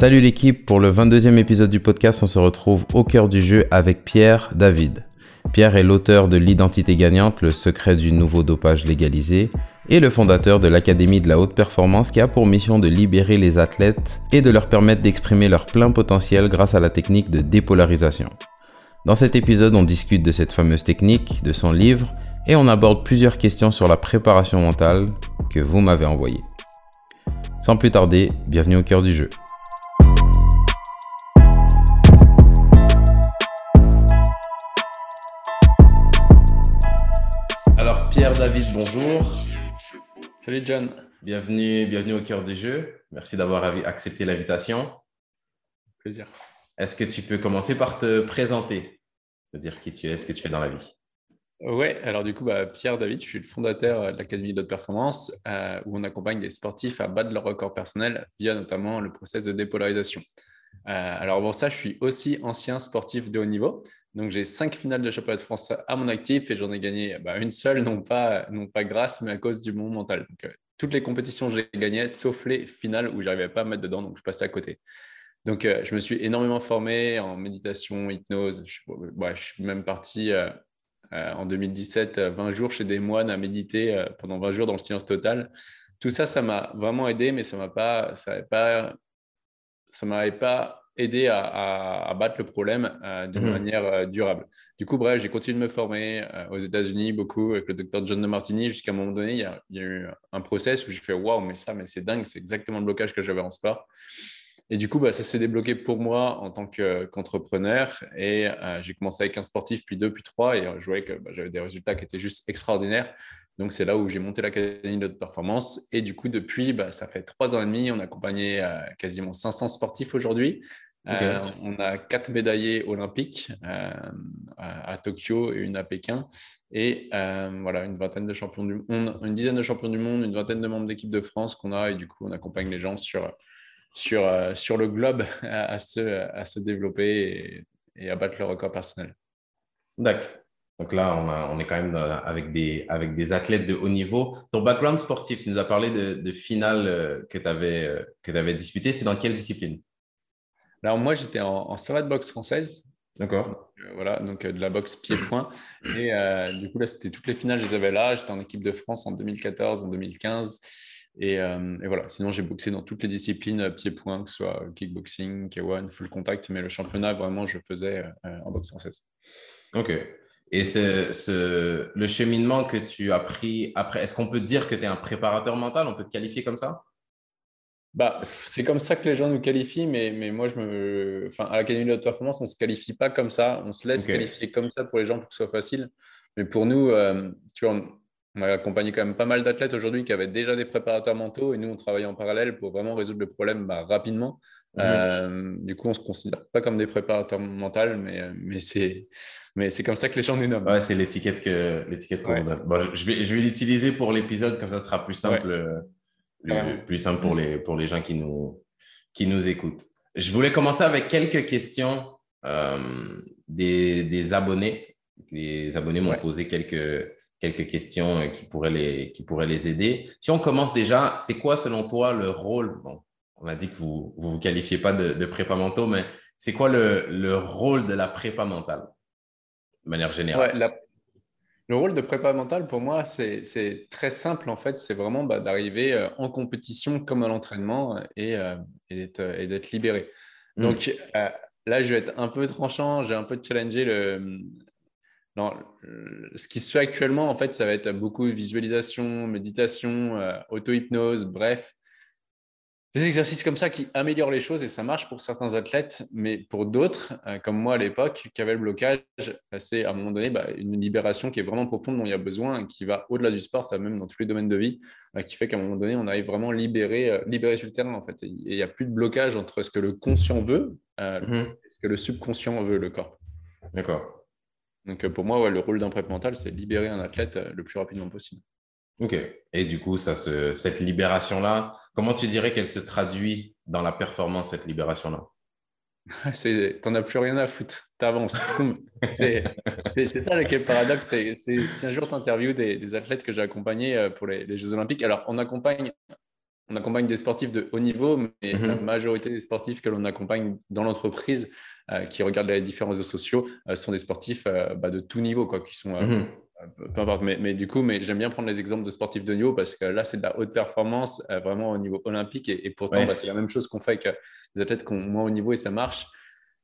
Salut l'équipe, pour le 22e épisode du podcast, on se retrouve au cœur du jeu avec Pierre David. Pierre est l'auteur de L'identité gagnante, le secret du nouveau dopage légalisé, et le fondateur de l'Académie de la haute performance qui a pour mission de libérer les athlètes et de leur permettre d'exprimer leur plein potentiel grâce à la technique de dépolarisation. Dans cet épisode, on discute de cette fameuse technique, de son livre, et on aborde plusieurs questions sur la préparation mentale que vous m'avez envoyées. Sans plus tarder, bienvenue au cœur du jeu. David, bonjour. Salut John. Bienvenue, bienvenue au cœur du jeu. Merci d'avoir accepté l'invitation. Plaisir. Est-ce que tu peux commencer par te présenter, te dire qui tu es, ce que tu fais dans la vie? Oui, alors du coup, bah, Pierre David, je suis le fondateur de l'Académie de haute performance, euh, où on accompagne des sportifs à battre leur record personnel via notamment le process de dépolarisation. Euh, alors bon, ça, je suis aussi ancien sportif de haut niveau. Donc j'ai cinq finales de championnat de France à mon actif et j'en ai gagné bah, une seule, non pas, non pas grâce, mais à cause du bon mental. Euh, toutes les compétitions, j'ai gagné, sauf les finales où j'arrivais pas à mettre dedans, donc je passais à côté. Donc, euh, je me suis énormément formé en méditation, hypnose. Je, suis même parti euh, en 2017, 20 jours chez des moines à méditer pendant 20 jours dans le silence total. Tout ça, ça m'a vraiment aidé, mais ça m'a pas, ça m'avait pas aidé à, battre le problème d'une mmh manière durable. Du coup, bref, j'ai continué de me former aux États-Unis beaucoup avec le docteur John de Martini jusqu'à un moment donné, il y, a, il y a eu un process où j'ai fait waouh, mais ça, mais c'est dingue, c'est exactement le blocage que j'avais en sport. Et du coup, bah, ça s'est débloqué pour moi en tant qu'entrepreneur. et euh, j'ai commencé avec un sportif, puis deux, puis trois. Et je voyais que bah, j'avais des résultats qui étaient juste extraordinaires. Donc, c'est là où j'ai monté l'Académie de performance. Et du coup, depuis, bah, ça fait trois ans et demi. On a accompagné euh, quasiment 500 sportifs aujourd'hui. Euh, on a quatre médaillés olympiques à, Tokyo et une à Pékin. Et voilà, une vingtaine de champions du monde, une dizaine de champions du monde, une vingtaine de membres d'équipe de France qu'on a. Et du coup, on accompagne les gens sur sur, euh, sur le globe à, se, à se développer et, à battre le record personnel. D'accord. Donc là, on, on, est quand même avec des, avec des athlètes de haut niveau. Ton background sportif, tu nous as parlé de, de finale euh, que tu avais, euh, que avais disputée. C'est dans quelle discipline? Alors moi, j'étais en, en savate boxe française. D'accord. voilà, donc de la boxe pied-point. Et du coup, là, c'était toutes les finales, je les avais là. J'étais en équipe de France en 2014, en 2015. Euh, et, voilà, sinon j'ai boxé dans toutes les disciplines euh, pied-point, que ce soit kickboxing, K1, full contact, mais le championnat, vraiment, je faisais euh, en boxe française. Ok. Et ce, le cheminement que tu as pris après, est-ce qu'on peut dire que tu es un préparateur mental? On peut te qualifier comme ça? Bah, c'est comme ça que les gens nous qualifient, mais, mais moi, je me... enfin, à l'Académie de haute performance, on ne se qualifie pas comme ça. On se laisse qualifier comme ça pour les gens pour que ce soit facile. Mais pour nous, tu vois, on a accompagné quand même pas mal d'athlètes aujourd'hui qui avaient déjà des préparateurs mentaux et nous, on travaille en parallèle pour vraiment résoudre le problème bah, rapidement. Mhm. Euh, du coup, on ne se considère pas comme des préparateurs mentaux, mais, euh, mais c'est mais c'est comme ça que les gens nous nomment. Ouais, c'est l'étiquette que l'étiquette qu'on donne. Bon, je vais, je vais l'utiliser pour l'épisode, comme ça sera plus simple, euh, plus, simple pour les, pour les gens qui nous, qui nous écoutent. Je voulais commencer avec quelques questions des, des, abonnés. Les abonnés m'ont posé quelques, quelques questions euh, qui pourraient les, qui pourraient les aider. Si on commence déjà, c'est quoi selon toi le rôle bon, On a dit que vous ne vous, qualifiez pas de, de, prépa mentaux, mais c'est quoi le, le, rôle de la prépa mentale de manière générale? Le rôle de prépa mentale, pour moi, c'est très simple en fait. C'est vraiment bah, d'arriver euh, en compétition comme à l'entraînement euh, et, et d'être libéré. Hmm. Donc là, je vais être un peu tranchant, j'ai un peu challengé le, non, ce qui se fait actuellement, en fait, ça va être beaucoup de visualisation, méditation, euh, auto-hypnose, bref. Des exercices comme ça qui améliorent les choses et ça marche pour certains athlètes, mais pour d'autres, euh, comme moi à l'époque, qui avaient le blocage, c'est à un moment donné bah, une libération qui est vraiment profonde dont il y a besoin, qui va au-delà du sport, ça va même dans tous les domaines de vie, euh, qui fait qu'à un moment donné, on arrive vraiment libéré, libéré sur le terrain en fait. Et il n'y a plus de blocage entre ce que le conscient veut mm-hmm. et ce que le subconscient veut, le corps. D'accord. Donc euh, pour moi, le rôle d'un prep mental, c'est libérer un athlète euh, le plus rapidement possible. Ok. Et du coup, ça cette libération-là, comment tu dirais qu'elle se traduit dans la performance, cette libération-là? T'en as plus rien à foutre, t'avances. c'est ça le paradoxe. C'est si un jour tu interviews des, athlètes que j'ai accompagnés euh, pour les, Jeux Olympiques, alors on accompagne on accompagne des sportifs de haut niveau, mais la mhm. majorité des sportifs que l'on accompagne dans l'entreprise euh, qui regardent les différents réseaux sociaux euh, sont des sportifs euh, bah, de tout niveau, quoi, qui sont mhm. Peu importe. Mais, du coup, mais j'aime bien prendre les exemples de sportifs de niveau parce que là, c'est de la haute performance, vraiment au niveau olympique, et, pourtant, bah, c'est la même chose qu'on fait avec des athlètes qui ont moins haut niveau et ça marche.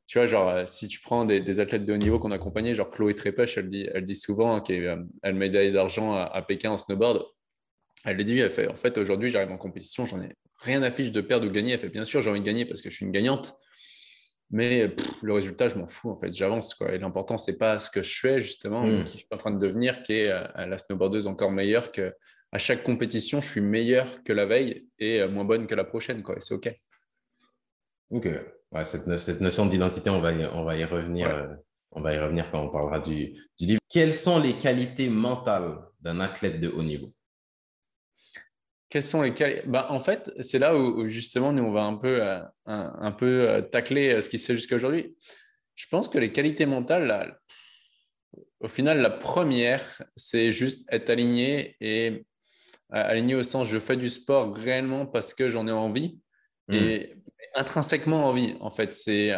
Tu vois, genre, si tu prends des, athlètes de haut niveau qu'on accompagnait, genre Chloé Trépech, elle dit, elle dit souvent qu'elle a une médaille d'argent à, à Pékin en snowboard elle l'a dit, elle fait, en fait, aujourd'hui, j'arrive en compétition, j'en ai rien à fiche de perdre ou de gagner. Elle fait, bien sûr, j'ai envie de gagner parce que je suis une gagnante, mais le résultat, je m'en fous, en fait, j'avance. Quoi. Et l'important, c'est pas ce que je fais, justement, hmm. qui je suis en train de devenir, qui est euh, la snowboardeuse encore meilleure que à chaque compétition, je suis meilleure que la veille et euh, moins bonne que la prochaine, quoi. Et c'est OK. OK. Ouais, cette, cette, notion d'identité, on va y, on va y revenir. Euh, on va y revenir quand on parlera du, du livre. Quelles sont les qualités mentales d'un athlète de haut niveau? Quels sont les bah, En fait, c'est là où, justement nous, on va un peu, euh, un, peu euh, tacler euh, ce qui se fait jusqu'à aujourd'hui. Je pense que les qualités mentales, au final, la première, c'est juste être aligné et aligné au sens je fais du sport réellement parce que j'en ai envie hmm. et intrinsèquement envie. En fait, c'est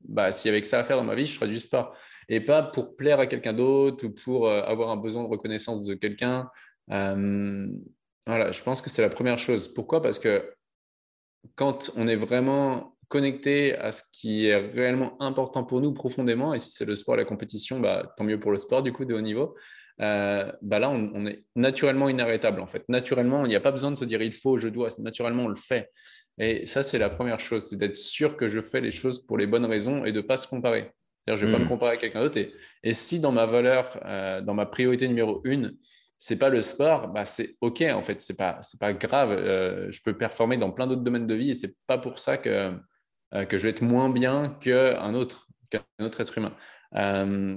bah, s'il y avait que ça à faire dans ma vie, je ferais du sport et pas pour plaire à quelqu'un d'autre ou pour avoir un besoin de reconnaissance de quelqu'un. Voilà, je pense que c'est la première chose. Pourquoi? Parce que quand on est vraiment connecté à ce qui est réellement important pour nous profondément, et si c'est le sport la compétition, bah, tant mieux pour le sport du coup de haut niveau, euh, bah là on, est naturellement inarrêtable en fait. Naturellement, il n'y a pas besoin de se dire il faut, je dois, naturellement on le fait. Et ça c'est la première chose, c'est d'être sûr que je fais les choses pour les bonnes raisons et de ne pas se comparer. je ne vais pas me mmh. comparer à quelqu'un d'autre. Et, si dans ma valeur, euh, dans ma priorité numéro une, c'est pas le sport, bah c'est ok en fait, c'est pas c'est pas grave. Euh, je peux performer dans plein d'autres domaines de vie et c'est pas pour ça que euh, que je vais être moins bien qu'un autre qu'un autre être humain. Euh,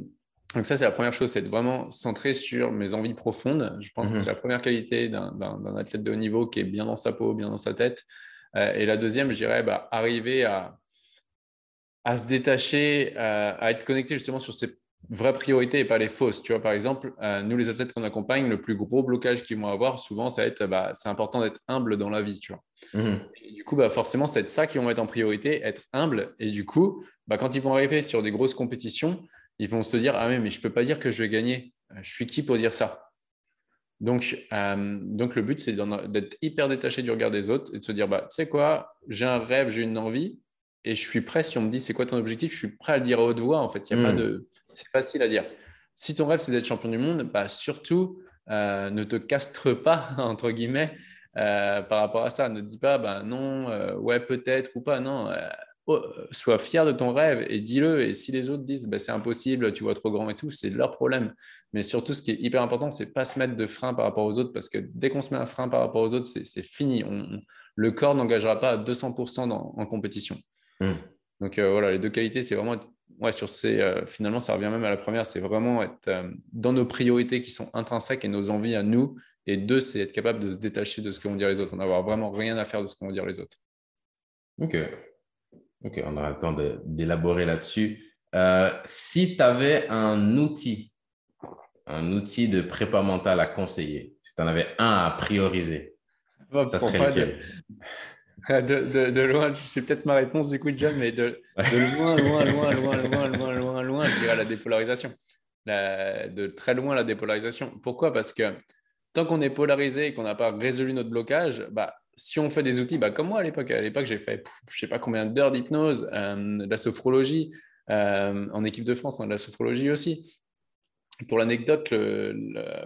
donc ça c'est la première chose, c'est de vraiment centré sur mes envies profondes. Je pense que mhm. c'est la première qualité d'un athlète de haut niveau qui est bien dans sa peau, bien dans sa tête. et la deuxième, je dirais, bah, arriver à à se détacher, à être connecté justement sur ses vraie priorité et pas les fausses. Tu vois, par exemple, euh, nous, les athlètes qu'on accompagne, le plus gros blocage qu'ils vont avoir, souvent, ça va être bah, c'est important d'être humble dans la vie. Tu vois. Mhm. du coup, bah, forcément, c'est ça qu'ils vont mettre en priorité, être humble. Et du coup, bah, quand ils vont arriver sur des grosses compétitions, ils vont se dire Ah, mais, mais je ne peux pas dire que je vais gagner. Euh, je suis qui pour dire ça? Donc, euh, donc, le but, c'est d'être hyper détaché du regard des autres et de se dire bah, Tu sais quoi, j'ai un rêve, j'ai une envie, et je suis prêt, si on me dit c'est quoi ton objectif, je suis prêt à le dire à haute voix. En fait, il n'y a pas de c'est facile à dire. Si ton rêve, c'est d'être champion du monde, bah, surtout, euh, ne te castre pas, entre guillemets, euh, par rapport à ça. Ne dis pas, bah, non, euh, ouais, peut-être ou pas. Non, oh, sois fier de ton rêve et dis-le. Et si les autres disent, bah, c'est impossible, tu vois trop grand et tout, c'est leur problème. Mais surtout, ce qui est hyper important, c'est pas se mettre de frein par rapport aux autres, parce que dès qu'on se met un frein par rapport aux autres, c'est fini. le corps n'engagera pas à 200% en compétition. Mmh. Donc voilà, les deux qualités, c'est vraiment être ouais, sur ces, euh, finalement, ça revient même à la première, c'est vraiment être euh, dans nos priorités qui sont intrinsèques et nos envies à nous. Et deux, c'est être capable de se détacher de ce que vont dire les autres, n'avoir vraiment rien à faire de ce que vont dire les autres. Ok. Ok, on aura le temps d'élaborer là-dessus. Euh, si tu avais un outil, un outil de prépa mentale à conseiller, si tu en avais un à prioriser, ça serait lequel? De, de, loin, c'est peut-être ma réponse du coup, John, mais de, loin, loin, loin, loin, loin, loin, loin, loin, je dirais la dépolarisation. de très loin, la dépolarisation. Pourquoi? Parce que tant qu'on est polarisé et qu'on n'a pas résolu notre blocage, bah, si on fait des outils, bah, comme moi à l'époque, à l'époque, j'ai fait je ne sais pas combien d'heures d'hypnose, euh, de la sophrologie, euh, en équipe de France, de la sophrologie aussi. Pour l'anecdote,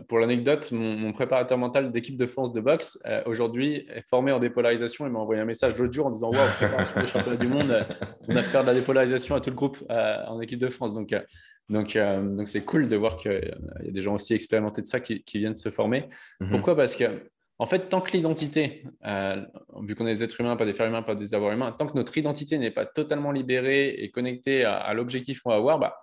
pour l'anecdote, mon, préparateur mental d'équipe de France de boxe euh, aujourd'hui est formé en dépolarisation. Il m'a envoyé un message l'autre jour en disant Waouh, préparation des championnats du monde, on a fait de la dépolarisation à tout le groupe euh, en équipe de France. Donc, euh, donc, donc c'est cool de voir qu'il y a des gens aussi expérimentés de ça qui, viennent se former. Mhm. Pourquoi? Parce que en fait, tant que l'identité, vu qu'on est des êtres humains, pas des fers humains, pas des avoirs humains, tant que notre identité n'est pas totalement libérée et connectée à, à l'objectif qu'on va avoir, bah,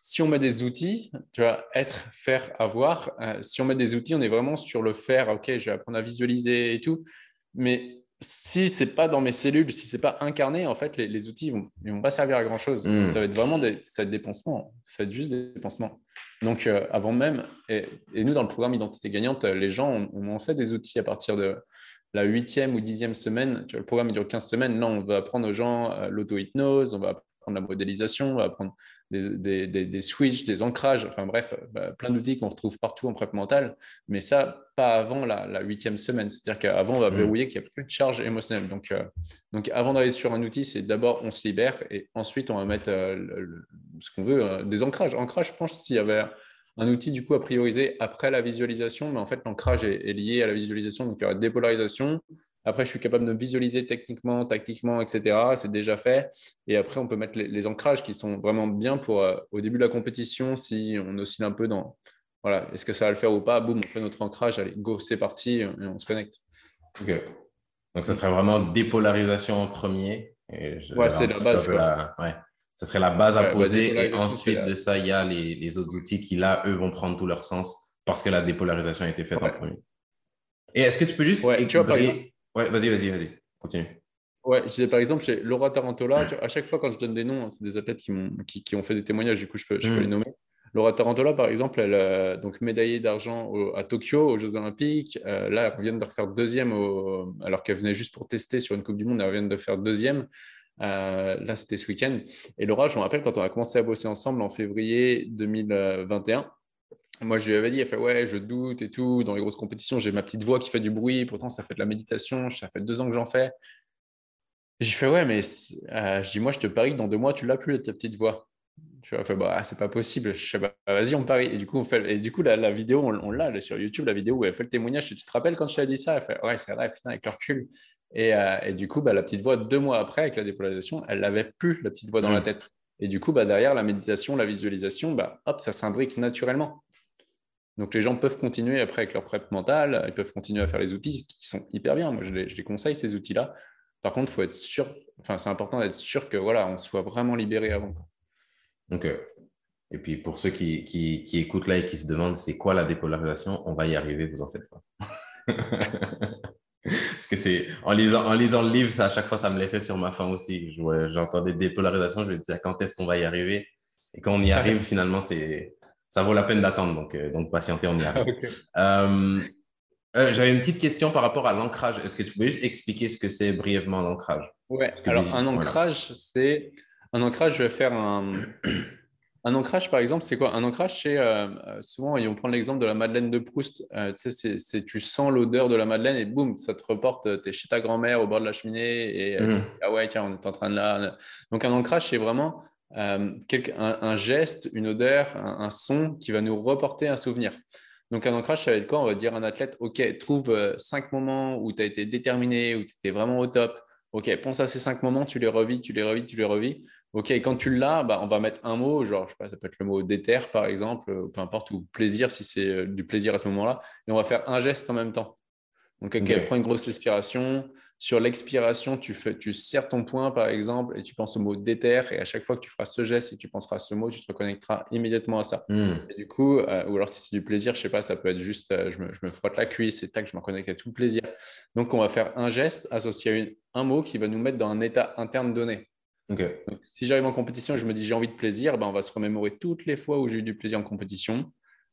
si on met des outils, tu vois, être, faire, avoir, euh, si on met des outils, on est vraiment sur le faire, ok, je vais apprendre à visualiser et tout. Mais si c'est pas dans mes cellules, si c'est pas incarné, en fait, les, outils vont, ils vont pas servir à grand chose. Hmm. Ça va être vraiment des, ça va dépensements. Ça va être juste des dépensements. Donc, euh, avant même, et, nous, dans le programme Identité gagnante, les gens ont, fait des outils à partir de, la huitième ou dixième semaine, tu vois, le programme dure 15 semaines, non, on va apprendre aux gens euh, l'auto-hypnose, on va apprendre la modélisation, on va apprendre des, des, des, switches, des ancrages, enfin bref, bah, plein d'outils qu'on retrouve partout en prep mentale, mais ça, pas avant la huitième semaine. C'est-à-dire qu'avant, on va mmh. verrouiller qu'il n'y a plus de charge émotionnelle. Donc, euh, donc avant d'aller sur un outil, c'est d'abord on se libère et ensuite on va mettre euh, ce qu'on veut, des ancrages. Ancrage, je pense, s'il y avait un outil du coup à prioriser après la visualisation, mais en fait l'ancrage est, lié à la visualisation, donc il y aura dépolarisation. Après, je suis capable de visualiser techniquement, tactiquement, etc. C'est déjà fait. Et après, on peut mettre les, ancrages qui sont vraiment bien pour euh, au début de la compétition, si on oscille un peu dans voilà, est-ce que ça va le faire ou pas? Boum, on fait notre ancrage, allez, go, c'est parti, et on se connecte. Ok. Donc, ça serait vraiment dépolarisation en premier. ouais, c'est la base. Ouais. Ce serait la base à poser. Et ensuite de ça, il y a les, autres outils qui, là, eux, vont prendre tout leur sens parce que la dépolarisation a été faite en premier. Et est-ce que tu peux juste. Ouais, tu vois, Ouais, vas-y, vas-y, vas-y. Continue. Ouais, je disais par exemple chez Laura Tarantola, à chaque fois quand je donne des noms, hein, c'est des athlètes qui, ont, qui, ont fait des témoignages, du coup je peux, je peux hmm. les nommer. Laura Tarantola, par exemple, elle a donc médaillée d'argent à Tokyo, aux Jeux Olympiques. Euh, là, elle vient de refaire deuxième, alors qu'elle venait juste pour tester sur une Coupe du Monde, elle vient de faire deuxième. Euh, là, c'était ce week-end. Et Laura, je me rappelle quand on a commencé à bosser ensemble en février 2021. Moi, je lui avais dit, elle fait ouais, je doute et tout. Dans les grosses compétitions, j'ai ma petite voix qui fait du bruit. Pourtant, ça fait de la méditation. Ça fait deux ans que j'en fais. J'ai fait ouais, mais euh, je dis moi, je te parie que dans deux mois, tu l'as plus ta petite voix. Tu vois, fait bah, c'est pas possible. Je sais pas, vas-y, on parie. Et du coup, on fait, et du coup, la, vidéo, on, l'a sur YouTube, la vidéo où elle fait le témoignage. Tu te rappelles quand je t'ai dit ça Elle fait ouais, c'est vrai, putain, avec le recul. Euh, et, du coup, bah, la petite voix, deux mois après, avec la dépolarisation, elle n'avait plus, la petite voix dans la mm. tête. Et du coup, bah, derrière, la méditation, la visualisation, bah, hop, ça s'imbrique naturellement. Donc, les gens peuvent continuer après avec leur prep mentale, ils peuvent continuer à faire les outils qui sont hyper bien. Moi, je les, conseille, ces outils-là. Par contre, faut être sûr, enfin, c'est important d'être sûr que voilà, on soit vraiment libéré avant. Ok. Et puis, pour ceux qui, qui, qui écoutent là et qui se demandent c'est quoi la dépolarisation, on va y arriver, vous en faites pas. Parce que c'est en lisant, en lisant le livre, ça, à chaque fois, ça me laissait sur ma faim aussi. J'entendais des dépolarisations, je me disais quand est-ce qu'on va y arriver? Et quand on y arrive, finalement, c'est ça vaut la peine d'attendre. Donc, euh, donc, patienter, on y arrive. Euh, euh, j'avais une petite question par rapport à l'ancrage. Est-ce que tu pouvais juste expliquer ce que c'est brièvement l'ancrage? Ouais, alors un ancrage, c'est un ancrage, je vais faire un, un ancrage, par exemple, c'est quoi? Un ancrage, c'est euh, souvent, et on prend l'exemple de la Madeleine de Proust, euh, tu sais, c'est, tu sens l'odeur de la Madeleine et boum, ça te reporte, tu es chez ta grand-mère au bord de la cheminée et mmh. ah ouais, tiens, on est en train de là. Donc, un ancrage, c'est vraiment un, geste, une odeur, un, son qui va nous reporter un souvenir. Donc, un ancrage, ça va être quoi? On va dire à un athlète, OK, trouve cinq moments où tu as été déterminé, où tu étais vraiment au top. OK, pense à ces cinq moments, tu les revis, tu les revis, tu les revis. Ok, quand tu l'as, bah, on va mettre un mot, genre, je sais pas, ça peut être le mot déter, par exemple, peu importe, ou plaisir, si c'est euh, du plaisir à ce moment-là, et on va faire un geste en même temps. Donc, ok, prends une grosse respiration. Sur l'expiration, tu, fais, tu serres ton poing, par exemple, et tu penses au mot déter, et à chaque fois que tu feras ce geste et tu penseras à ce mot, tu te reconnecteras immédiatement à ça. Hmm. Et du coup, euh, ou alors si c'est du plaisir, je sais pas, ça peut être juste, euh, je, me, je, me, frotte la cuisse et tac, je me reconnecte à tout le plaisir. Donc, on va faire un geste associé à un mot qui va nous mettre dans un état interne donné si j'arrive en compétition et je me dis j'ai envie de plaisir, ben on va se remémorer toutes les fois où j'ai eu du plaisir en compétition.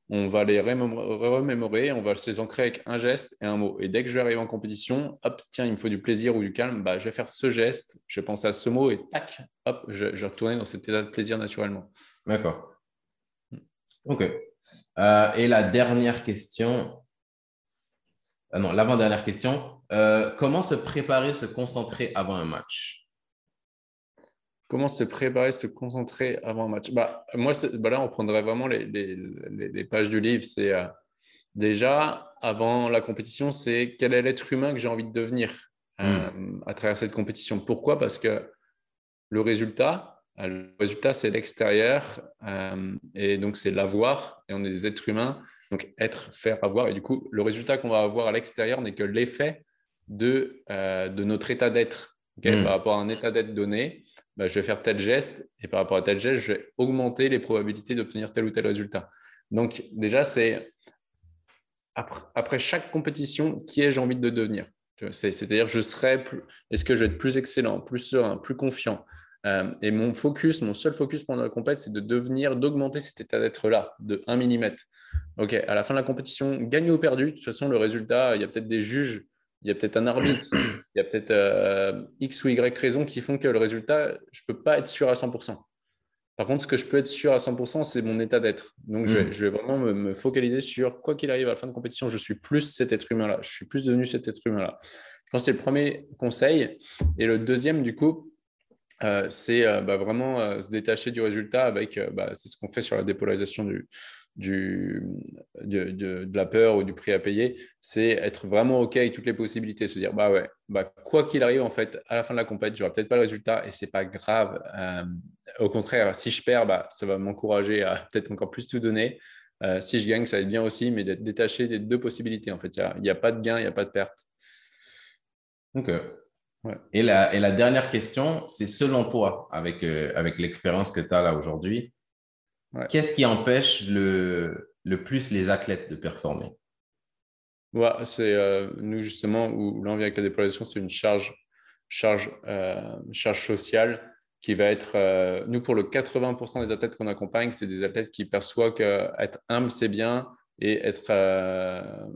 On va les remémorer, on va se les ancrer avec un geste et un mot. Et dès que je vais arriver en compétition, hop, tiens, il me faut du plaisir ou du calme, bah, je vais faire ce geste, je vais penser à ce mot et tac, hop, je, vais retourner dans cet état de plaisir naturellement. D'accord. Ok. Euh, et la dernière question, ah non, l'avant-dernière question, euh, comment se préparer, se concentrer avant un match? Comment se préparer, se concentrer avant un match bah, Moi, bah là, on prendrait vraiment les, les, pages du livre. C'est euh, déjà, avant la compétition, c'est quel est l'être humain que j'ai envie de devenir euh, hmm. à travers cette compétition. Pourquoi? Parce que le résultat, euh, le résultat, c'est l'extérieur et donc c'est l'avoir et on est des êtres humains. Donc être, faire, avoir. Et du coup, le résultat qu'on va avoir à l'extérieur n'est que l'effet de, de notre état d'être hmm. par rapport à un état d'être donné. Bah, je vais faire tel geste et par rapport à tel geste, je vais augmenter les probabilités d'obtenir tel ou tel résultat. Donc déjà, c'est après, chaque compétition, qui ai-je envie de devenir? C'est-à-dire, je serai est-ce que je vais être plus excellent, plus serein, plus confiant? Euh, Et mon focus, mon seul focus pendant la compétition, c'est de devenir, d'augmter cet état d'être-là de 1 mm. OK, à la fin de la compétition, gagné ou perdu, de toute façon, le résultat, il y a peut-être des juges il y a peut-être un arbitre, il y a peut-être euh, X ou Y raisons qui font que le résultat, je ne peux pas être sûr à 100%. Par contre, ce que je peux être sûr à 100%, c'est mon état d'être. Donc, je, vais, mm. vraiment me, focaliser sur quoi qu'il arrive à la fin de compétition, je suis plus cet être humain-là. Je suis plus devenu cet être humain-là. Je pense que c'est le premier conseil. Et le deuxième, du coup, euh, c'est euh, bah, vraiment se détacher du résultat avec, bah, c'est ce qu'on fait sur la dépolarisation du, du, de, la peur ou du prix à payer, c'est être vraiment OK avec toutes les possibilités, se dire bah ouais, bah quoi qu'il arrive en fait, à la fin de la compétition, j'aurai peut-être pas le résultat et c'est pas grave. Euh, au contraire, si je perds, bah, ça va m'encourager à peut-être encore plus tout donner. Euh, si je gagne, ça va être bien aussi, mais d'être détaché des deux possibilités en fait. Il n'y a, pas de gain, il n'y a pas de perte. Et, la, et la dernière question, c'est selon toi, avec, euh, avec l'expérience que tu as là aujourd'hui, Qu'est-ce qui empêche le, le, plus les athlètes de performer? Ouais, C'est euh, nous justement où l'envie avec la dépolarisation, c'est une charge, charge, euh, charge sociale qui va être, euh, nous pour le 80% des athlètes qu'on accompagne, c'est des athlètes qui perçoivent qu'être humble c'est bien et être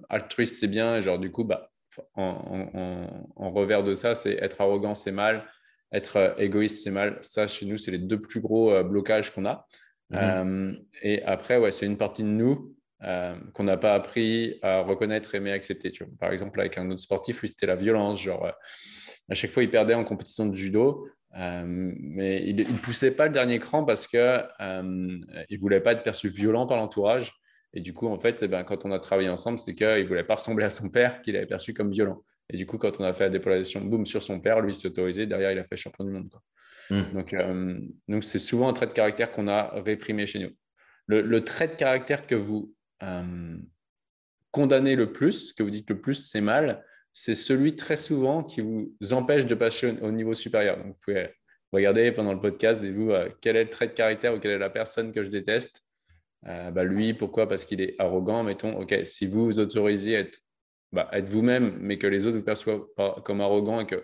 altruiste c'est bien. Et genre du coup, bah, en, en revers de ça, c'est être arrogant c'est mal, être égoïste c'est mal. Ça chez nous, c'est les deux plus gros blocages qu'on a. Mhm. Euh, et après, ouais, c'est une partie de nous euh, qu'on n'a pas appris à reconnaître, aimer, accepter. Par exemple, avec un autre sportif, lui, c'était la violence. Genre, euh, à chaque fois, il perdait en compétition de judo, mais il ne poussait pas le dernier cran parce qu'il ne voulait pas être perçu violent par l'entourage. Et du coup, en fait, eh ben, quand on a travaillé ensemble, c'est qu'il ne voulait pas ressembler à son père qu'il avait perçu comme violent. Et du coup, quand on a fait la dépolarisation, boum, sur son père, lui, s'est autorisé. Derrière, il a fait champion du monde. Hmm. Donc, euh, donc c'est souvent un trait de caractère qu'on a réprimé chez nous. Le, trait de caractère que vous euh, condamnez le plus, que vous dites le plus, c'est mal, c'est celui très souvent qui vous empêche de passer au, niveau supérieur. Donc, vous pouvez regarder pendant le podcast, dites-vous euh, quel est le trait de caractère ou quelle est la personne que je déteste. bah lui, pourquoi? Parce qu'il est arrogant, mettons. Ok, si vous vous autorisez à être, bah, être vous-même, mais que les autres vous perçoivent comme arrogant et que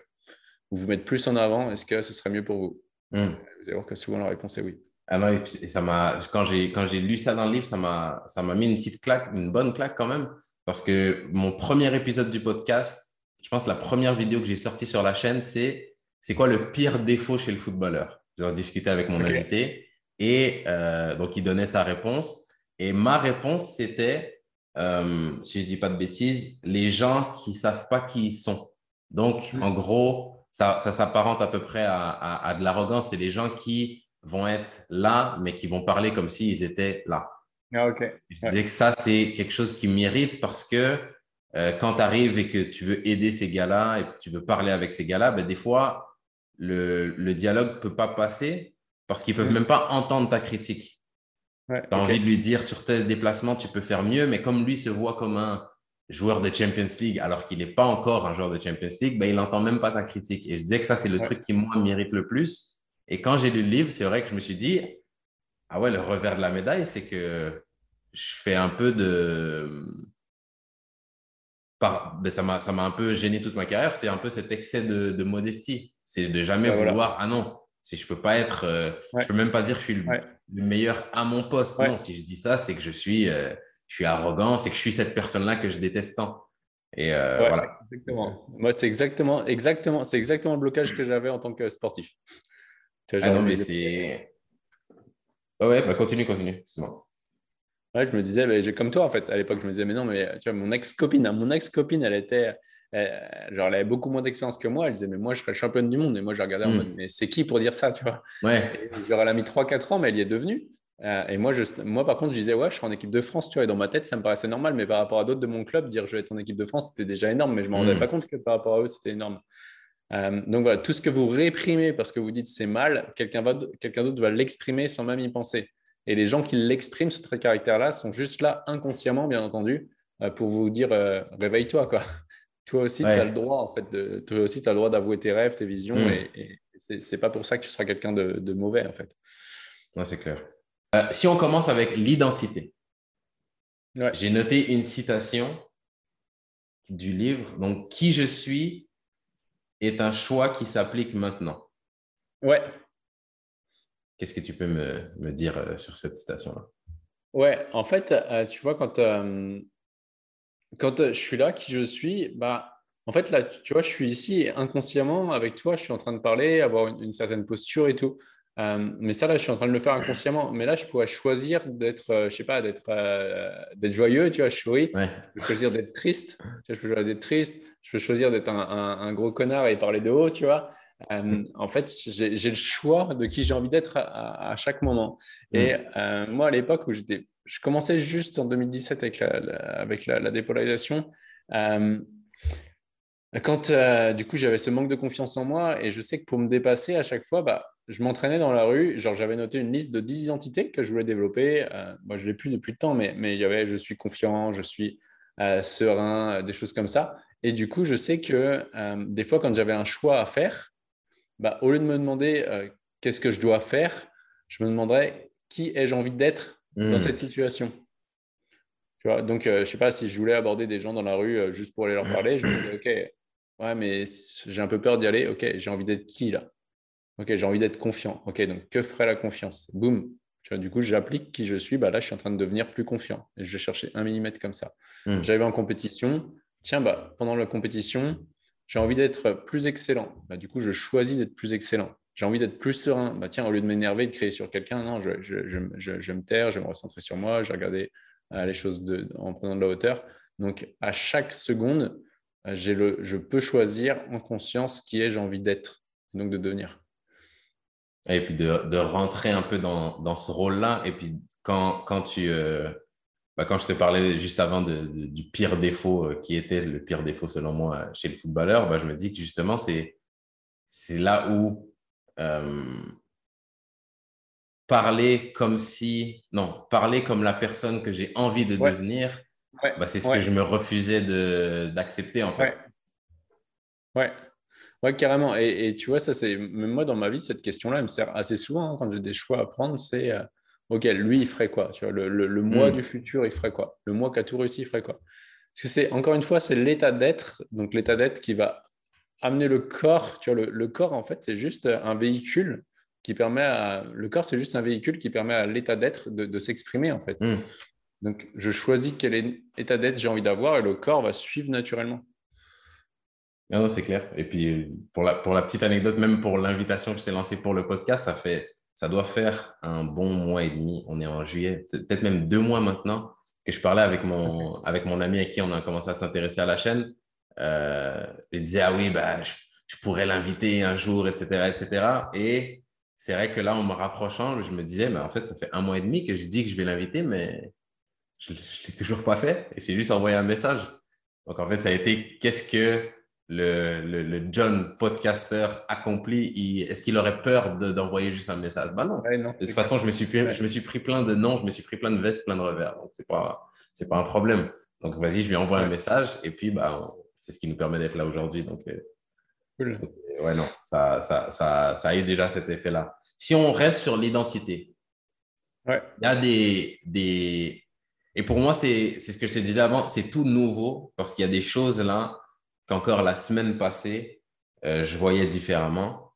ou vous mettre plus en avant, est-ce que ce serait mieux pour vous? Hmm. Vous allez voir que souvent la réponse est oui. Ah non, et ça m'a, quand j'ai, quand j'ai lu ça dans le livre, ça m'a, ça m'a mis une petite claque, une bonne claque quand même, parce que mon premier épisode du podcast, je pense la première vidéo que j'ai sortie sur la chaîne, c'est c'est quoi le pire défaut chez le footballeur? J'ai discuté avec mon invité et euh, donc il donnait sa réponse et ma réponse c'était, euh, si je dis pas de bêtises, les gens qui savent pas qui ils sont. Donc en gros, ça, s'apparente à peu près à, de l'arrogance. C'est les gens qui vont être là, mais qui vont parler comme s'ils étaient là. Ah, Je disais que ça, c'est quelque chose qui m'irrite parce que euh, quand tu arrives et que tu veux aider ces gars-là et que tu veux parler avec ces gars-là, ben, des fois, le, le dialogue ne peut pas passer parce qu'ils ne peuvent mm. même pas entendre ta critique. tu as envie de lui dire sur tel déplacement, tu peux faire mieux, mais comme lui se voit comme un, joueur de Champions League alors qu'il n'est pas encore un joueur de Champions League, ben, il n'entend même pas ta critique. Et je disais que ça, c'est le truc qui, moi, mérite le plus. Et quand j'ai lu le livre, c'est vrai que je me suis dit, ah ouais, le revers de la médaille, c'est que je fais un peu de... Par... Ben, ça m'a un peu gêné toute ma carrière, c'est un peu cet excès de, modestie. C'est de jamais vouloir, ah non, si je peux pas être, euh, je peux même pas dire que je suis le, meilleur à mon poste. Non, si je dis ça, c'est que je suis... Euh, je suis arrogant, c'est que je suis cette personne-là que je déteste tant. Et euh, voilà. Exactement. Moi, c'est exactement, exactement, c'est exactement le blocage que j'avais en tant que sportif. Ah non, mais c'est. ouais, bah continue, continue. Ouais, je me disais, comme toi en fait, à l'époque, je me disais, mais non, mais tu vois, mon ex-copine, hein, mon ex-copine, elle était, genre, elle avait beaucoup moins d'expérience que moi. Elle disait, mais moi, je serais championne du monde. Et moi, je regardais en hmm. mode, mais c'est qui pour dire ça, tu vois? Ouais. genre, elle a mis 3-4 ans, mais elle y est devenue. Euh, et moi, je, moi, par contre, je disais, ouais, je serai en équipe de France, tu vois. Et dans ma tête, ça me paraissait normal. Mais par rapport à d'autres de mon club, dire je vais être en équipe de France, c'était déjà énorme. Mais je ne me rendais hmm. pas compte que par rapport à eux, c'était énorme. Euh, donc voilà, tout ce que vous réprimez parce que vous dites c'est mal, quelqu'un d'autre va l'exprimer sans même y penser. Et les gens qui l'expriment, ce trait de caractère-là, sont juste là inconsciemment, bien entendu, euh, pour vous dire réveille-toi. quoi. Toi aussi, tu as le droit, en fait, de, toi aussi, tu as le droit d'avouer tes rêves, tes visions. Hmm. Et, et c'est pas pour ça que tu seras quelqu'un de, de, mauvais, en fait. Ouais, c'est clair. Euh, si on commence avec l'identité, j'ai noté une citation du livre. Donc, qui je suis est un choix qui s'applique maintenant. Ouais. Qu'est-ce que tu peux me, dire euh, sur cette citation-là? Ouais, en fait, euh, tu vois, quand, quand je suis là, qui je suis, bah, en fait, là, tu vois, je suis ici inconsciemment avec toi, je suis en train de parler, avoir une, certaine posture et tout. Euh, mais ça, là, je suis en train de le faire inconsciemment. Mais là, je pourrais choisir d'être, euh, je sais pas, d'être, euh, d'être joyeux, tu vois, je souris. Je peux choisir d'être triste. Tu vois, je peux choisir d'être triste. Je peux choisir d'être un, un, gros connard et parler de haut, tu vois. en fait, j'ai, le choix de qui j'ai envie d'être à, chaque moment. Et moi, à l'époque où j'étais, je commençais juste en 2017 avec la, avec la, dépolarisation. Quand euh, du coup j'avais ce manque de confiance en moi et je sais que pour me dépasser à chaque fois, bah, je m'entraînais dans la rue. Genre j'avais noté une liste de 10 identités que je voulais développer. Euh, moi je ne l'ai plus depuis le temps, mais, mais il y avait je suis confiant, je suis euh, serein, des choses comme ça. Et du coup je sais que des fois quand j'avais un choix à faire, bah, au lieu de me demander qu'est-ce que je dois faire, je me demanderais qui ai-je envie d'être dans mmh. cette situation? Tu vois, donc, je ne sais pas si je voulais aborder des gens dans la rue juste pour aller leur parler, je me disais, OK, Ouais, mais j'ai un peu peur d'y aller. Ok, j'ai envie d'être qui là? Ok, j'ai envie d'être confiant. Ok, donc que ferait la confiance? Boum. Tu vois, du coup, j'applique qui je suis. Bah, là, je suis en train de devenir plus confiant. Et je vais chercher un millimètre comme ça. Hmm. J'arrive en compétition. Tiens, bah, pendant la compétition, j'ai envie d'être plus excellent. Bah, du coup, je choisis d'être plus excellent. J'ai envie d'être plus serein. Bah, tiens, au lieu de m'énerver, de créer sur quelqu'un, non, je, je, je, je, vais me taire, je vais me recentrer sur moi, je vais regarder euh, les choses de, en prenant de la hauteur. Donc, à chaque seconde, euh, le, je peux choisir en conscience qui est j'ai envie d'être, donc de devenir. Et puis de, de rentrer un peu dans, dans ce rôle-là. Et puis quand, quand tu... Euh, bah, quand je te parlais juste avant de, du pire défaut, euh, qui était le pire défaut selon moi chez le footballeur, bah, je me dis que justement, c'est, c'est là où parler comme si, non, parler comme la personne que j'ai envie de devenir, bah, c'est ce que je me refusais d'accepter en fait. Ouais. ouais. carrément. Et, tu vois, ça, c'est même moi dans ma vie, cette question-là, elle me sert assez souvent hein, quand j'ai des choix à prendre. C'est euh, OK, lui, il ferait quoi tu vois, Le, le, moi hmm. du futur, il ferait quoi Le moi qui a tout réussi, il ferait quoi Parce que c'est, encore une fois, c'est l'état d'être, donc l'état d'être qui va amener le corps. Tu vois, le, corps, en fait, c'est juste un véhicule qui permet à. Le corps, c'est juste un véhicule qui permet à l'état d'être de, s'exprimer, en fait. Hmm. Donc, je choisis quel état d'être j'ai envie d'avoir et le corps va suivre naturellement. Ah non, c'est clair. Et puis, pour la, pour la petite anecdote, même pour l'invitation que je t'ai lancée pour le podcast, ça, fait, ça doit faire un bon mois et demi. On est en juillet, peut-être même deux mois maintenant, que je parlais avec mon, avec mon ami avec qui on a commencé à s'intéresser à la chaîne. Euh, je disais, ah oui, bah, je, pourrais l'inviter un jour, etc. etc. Et c'est vrai que là, en me rapprochant, je me disais, mais en fait, ça fait un mois et demi que je dis que je vais l'inviter, mais je ne l'ai toujours pas fait et c'est juste envoyer un message. Donc, en fait, ça a été qu'est-ce que le, le, John podcaster accompli, est-ce qu'il aurait peur d'envoyer juste un message? Ben non. de toute façon, je me, suis pris, je me suis pris plein de noms, je me suis pris plein de vestes, plein de revers. Donc, ce n'est pas, pas un problème. Donc, vas-y, je lui envoie un message et puis, bah, c'est ce qui nous permet d'être là aujourd'hui. Donc, euh, cool. ouais, non, ça, ça, ça, ça a eu déjà cet effet-là. Si on reste sur l'identité, il y a des, des, et pour moi, c'est ce que je te disais avant, c'est tout nouveau parce qu'il y a des choses là qu'encore la semaine passée, euh, je voyais différemment.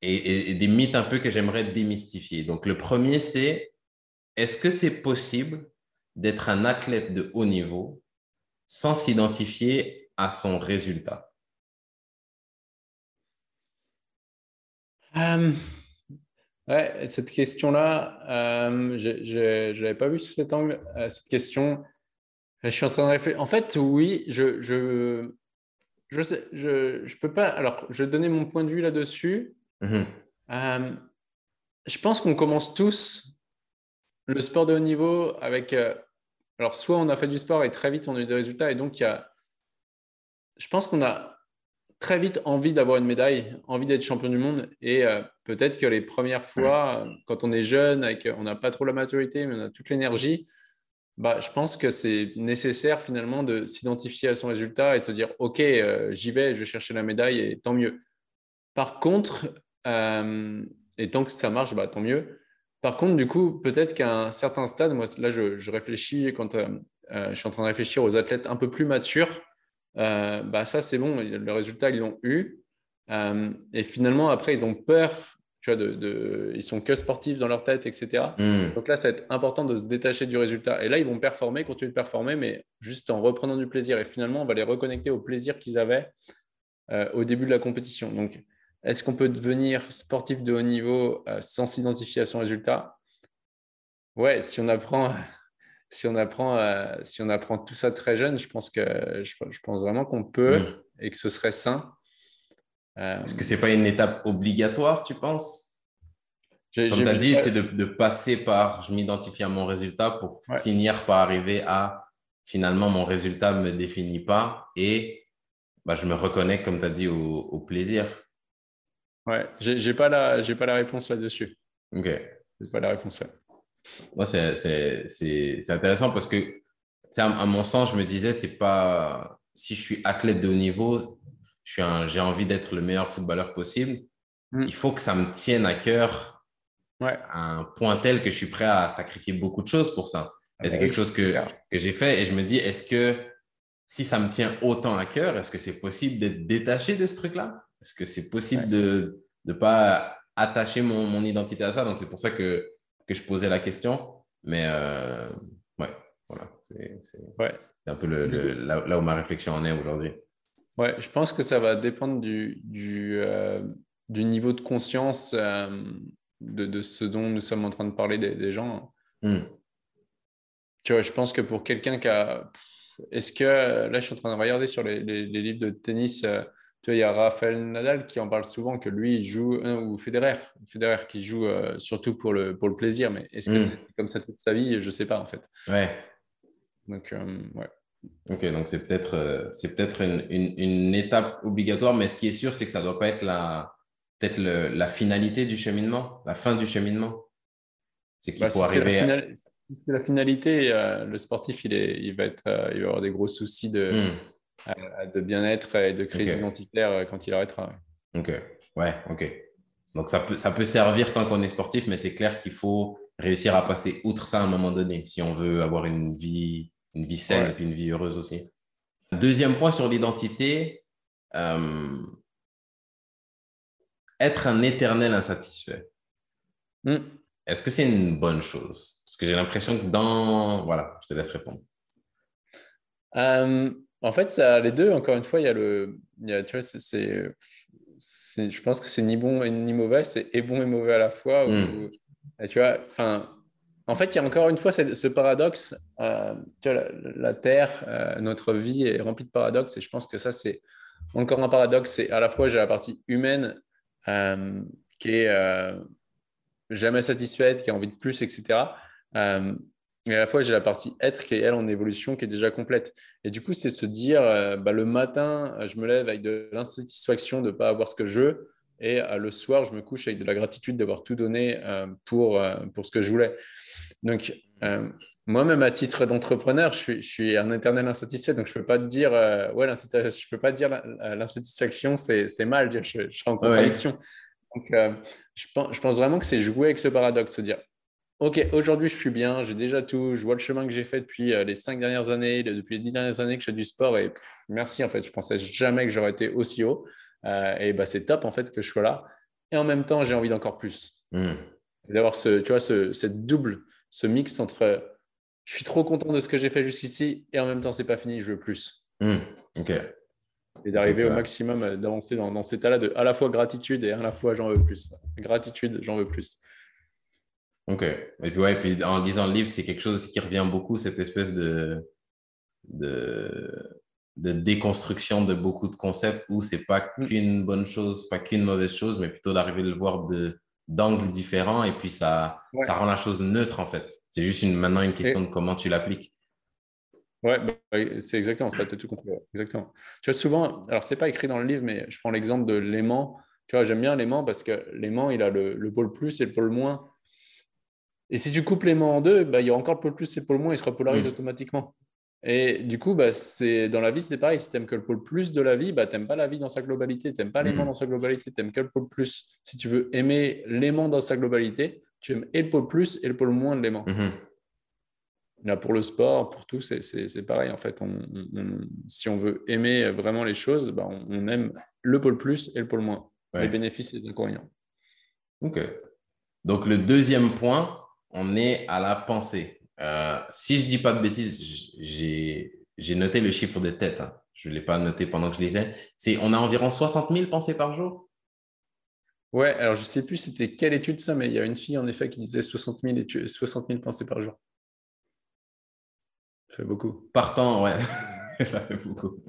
Et, des mythes un peu que j'aimerais démystifier. Donc, le premier, c'est est-ce que c'est possible d'être un athlète de haut niveau sans s'identifier à son résultat? Euh, Ouais, cette question-là, euh, je n'avais pas vu sous cet angle. Euh, cette question, je suis en train de réfléchir. En fait, oui, je je je sais, je, je peux pas. Alors, je vais donner mon point de vue là-dessus. Mm-hmm. Euh, je pense qu'on commence tous le sport de haut niveau avec. Euh, alors, soit on a fait du sport et très vite on a eu des résultats, et donc il y a. Je pense qu'on a très vite envie d'avoir une médaille, envie d'être champion du monde. Et euh, peut-être que les premières fois, quand on est jeune, avec, on n'a pas trop la maturité, mais on a toute l'énergie, bah, je pense que c'est nécessaire finalement de s'identifier à son résultat et de se dire, OK, euh, j'y vais, je vais chercher la médaille et tant mieux. Par contre, euh, et tant que ça marche, bah, tant mieux. Par contre, du coup, peut-être qu'à un certain stade, moi, là, je, je réfléchis quand je suis en train de réfléchir aux athlètes un peu plus matures euh, bah ça c'est bon, le résultat ils l'ont eu. Euh, et finalement après ils ont peur tu vois, de, ils sont que sportifs dans leur tête, etc. Hmm. Donc là, ça va être important de se détacher du résultat. Et là, ils vont performer, continuer de performer, mais juste en reprenant du plaisir. Et finalement, on va les reconnecter au plaisir qu'ils avaient euh, au début de la compétition. Donc, est-ce qu'on peut devenir sportif de haut niveau sans s'identifier à son résultat? Ouais, si on apprend, si on apprend, euh, si on apprend tout ça très jeune, je pense que je, pense vraiment qu'on peut hmm. et que ce serait sain. Euh, Est-ce que c'est pas une étape obligatoire, tu penses? Comme tu as dit, c'est de, passer par je m'identifie à mon résultat pour finir par arriver à finalement mon résultat ne me définit pas et bah, je me reconnais, comme tu as dit, au, plaisir. Ouais, j'ai pas, la, pas la réponse là-dessus. Ok. J'ai pas la réponse là. Moi, c'est intéressant parce que, à mon sens, je me disais, c'est pas si je suis athlète de haut niveau, j'ai envie d'être le meilleur footballeur possible. Mm. Il faut que ça me tienne à cœur ouais. à un point tel que je suis prêt à sacrifier beaucoup de choses pour ça. Et c'est quelque chose que, que j'ai fait et je me dis, est-ce que si ça me tient autant à cœur, est-ce que c'est possible d'être détaché de ce truc-là? Est-ce que c'est possible de ne pas attacher mon, mon, identité à ça? Donc, c'est pour ça que, que je posais la question. Mais euh, ouais, voilà. C'est un peu le, là, où ma réflexion en est aujourd'hui. Ouais, je pense que ça va dépendre du, du, euh, du niveau de conscience euh, de, de, ce dont nous sommes en train de parler des, gens. Hmm. Tu vois, je pense que pour quelqu'un qui a. Est-ce que. Là, je suis en train de regarder sur les, les, livres de tennis. Euh, tu vois, il y a Raphaël Nadal qui en parle souvent, que lui, il joue, ou Federer, Federer qui joue surtout pour le, pour le plaisir. Mais est-ce que hmm. c'est comme ça toute sa vie? Je ne sais pas, en fait. Ouais. Donc, ouais. Ok, donc c'est peut-être euh, c'est peut-être une, une, étape obligatoire, mais ce qui est sûr, c'est que ça ne doit pas être la peut-être la finalité du cheminement, la fin du cheminement. C'est qu'il bah, faut arriver. La c'est la finalité, euh, le sportif, il, est, il, va être, euh, il va avoir des gros soucis de, hmm. De bien-être et de crise identitaire quand il arrêtera. Ok, ouais, ok. Donc ça peut, ça peut servir tant qu'on est sportif, mais c'est clair qu'il faut réussir à passer outre ça à un moment donné si on veut avoir une vie une vie saine et puis une vie heureuse aussi. Deuxième point sur l'identité, euh, être un éternel insatisfait. Hmm. Est-ce que c'est une bonne chose? Parce que j'ai l'impression que dans... Voilà, je te laisse répondre. Euh, en fait, ça, les deux, encore une fois, il y a le... Il y a, tu vois, c'est, je pense que c'est ni bon ni mauvais, c'est et bon et mauvais à la fois. Hmm. tu vois, enfin, en fait, il y a encore une fois ce paradoxe. Euh, la, Terre, euh, notre vie est remplie de paradoxes et je pense que ça, c'est encore un paradoxe. C'est à la fois, j'ai la partie humaine euh, qui est jamais satisfaite, qui a envie de plus, etc. et à la fois, j'ai la partie être qui est, elle, en évolution, qui est déjà complète. Et du coup, c'est se dire, bah, le matin, je me lève avec de l'insatisfaction de ne pas avoir ce que je veux. Et le soir, je me couche avec de la gratitude d'avoir tout donné pour, pour ce que je voulais. Donc, euh, moi-même, à titre d'entrepreneur, je suis, un éternel insatisfait. Donc, je ne peux pas te dire, euh, ouais, je peux pas dire l'insatisfaction, c'est mal. Je, je, serai en contradiction. Donc, euh, je, pense, je, pense, vraiment que c'est jouer avec ce paradoxe, se dire, OK, aujourd'hui, je suis bien, j'ai déjà tout, je vois le chemin que j'ai fait depuis les cinq dernières années, depuis les dix dernières années que je fais du sport et merci, en fait, je pensais jamais que j'aurais été aussi haut. et bah, c'est top, en fait, que je sois là. Et en même temps, j'ai envie d'encore plus. Hmm. D'avoir ce, tu vois, ce, cette double ce mix entre je suis trop content de ce que j'ai fait jusqu'ici et en même temps, c'est pas fini, je veux plus. Hmm, ok. Et d'arriver au maximum, euh, d'avancer dans, dans, cet état-là de à la fois gratitude et à la fois j'en veux plus. Gratitude, j'en veux plus. Ok. Et puis, ouais, puis en lisant le livre, c'est quelque chose qui revient beaucoup, cette espèce de, de, de déconstruction de beaucoup de concepts où c'est pas hmm. qu'une bonne chose, pas qu'une mauvaise chose, mais plutôt d'arriver à le voir de d'angles différents et puis ça, ça rend la chose neutre en fait. C'est juste une, maintenant une question de comment tu l'appliques. Ouais, bah, c'est exactement ça, tu as tout compris. Exactement. Tu vois, souvent, alors c'est pas écrit dans le livre, mais je prends l'exemple de l'aimant. Tu vois, j'aime bien l'aimant parce que l'aimant, il a le, le, pôle plus et le pôle moins. Et si tu coupes l'aimant en deux, bah, il y a encore le pôle plus et le pôle moins, il se repolarise mm. automatiquement. Et du coup, bah, dans la vie, c'est pareil. Si tu n'aimes que le pôle plus de la vie, bah, tu n'aimes pas la vie dans sa globalité, tu n'aimes pas l'aimant mm. dans sa globalité, tu n'aimes que le pôle plus. Si tu veux aimer l'aimant dans sa globalité, tu aimes et le pôle plus et le pôle moins de l'aimant. Mm-hmm. Là, pour le sport, pour tout, c'est pareil. En fait, si on veut aimer vraiment les choses, bah, on, aime le pôle plus et le pôle moins, les bénéfices et les inconvénients. OK. Donc, le deuxième point, on est à la pensée. Euh, si je dis pas de bêtises, j'ai noté le chiffre de tête. Hein. Je ne l'ai pas noté pendant que je lisais. C'est, on a environ 60 000 pensées par jour. Ouais, alors je ne sais plus c'était quelle étude ça, mais il y a une fille en effet qui disait 60 000, 60 000 pensées par jour. Ça fait beaucoup. Partant, ouais, ça fait beaucoup.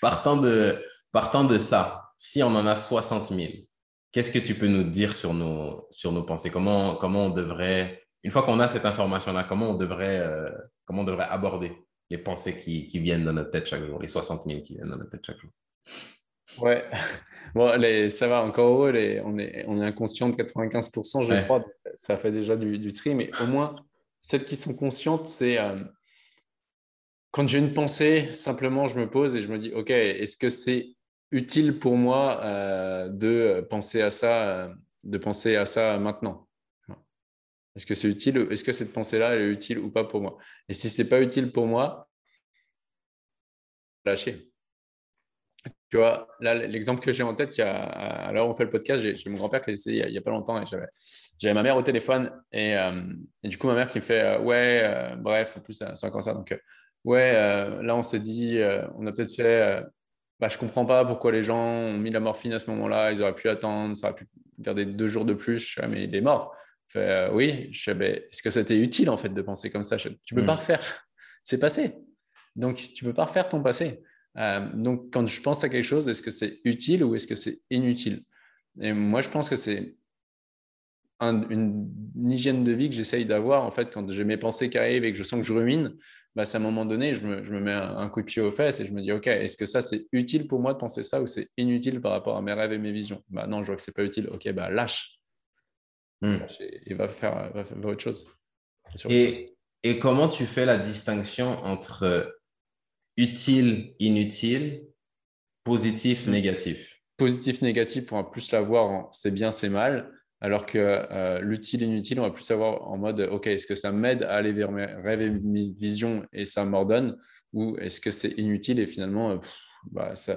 Partant de, partant de ça, si on en a 60 000, qu'est-ce que tu peux nous dire sur nos, sur nos pensées? Comment, comment on devrait, une fois qu'on a cette information-là, comment on devrait, euh, comment on devrait aborder les pensées qui, qui, viennent dans notre tête chaque jour, les 60 000 qui viennent dans notre tête chaque jour? Ouais, bon, les, ça va encore on, est, on est inconscient de 95%, je crois, ça fait déjà du, du, tri, mais au moins, celles qui sont conscientes, c'est euh, quand j'ai une pensée, simplement, je me pose et je me dis, OK, est-ce que c'est utile pour moi euh, de penser à ça, de penser à ça maintenant? Est-ce que c'est utile Est-ce que cette pensée-là est utile ou pas pour moi? Et si c'est pas utile pour moi, lâcher. Tu vois, là, l'exemple que j'ai en tête, il y a, alors on fait le podcast, j'ai mon grand-père qui a essayé il n'y a, pas longtemps et j'avais ma mère au téléphone et, euh, et, du coup, ma mère qui me fait Ouais, bref, en plus, c'est un cancer. Donc, ouais, là, on s'est dit, on a peut-être fait bah, je comprends pas pourquoi les gens ont mis la morphine à ce moment-là, ils auraient pu attendre, ça aurait pu garder deux jours de plus, mais il est mort. Fait, euh, oui, je ben, est-ce que c'était utile en fait de penser comme ça? Tu ne peux hmm. pas refaire, c'est passé. Donc tu ne peux pas refaire ton passé. Euh, donc quand je pense à quelque chose, est-ce que c'est utile ou est-ce que c'est inutile? Et moi je pense que c'est une, hygiène de vie que j'essaye d'avoir en fait quand j'ai mes pensées qui arrivent et que je sens que je rumine bah, c'est à un moment donné, je me, je me, mets un coup de pied aux fesses et je me dis, OK, est-ce que ça, c'est utile pour moi de penser ça ou c'est inutile par rapport à mes rêves et mes visions? Bah, Non, je vois que c'est pas utile. OK, bah, lâche. Hmm. et, va, faire, va faire autre chose. Et, et, comment tu fais la distinction entre utile, inutile, positif, hmm. négatif? Positif, négatif, on va plus l'avoir c'est bien, c'est mal. Alors que euh, l'utile inutile, on va plus savoir en mode, OK, est-ce que ça m'aide à aller vers mes rêves et mes visions et ça m'ordonne? Ou est-ce que c'est inutile et finalement, euh, bah, ça,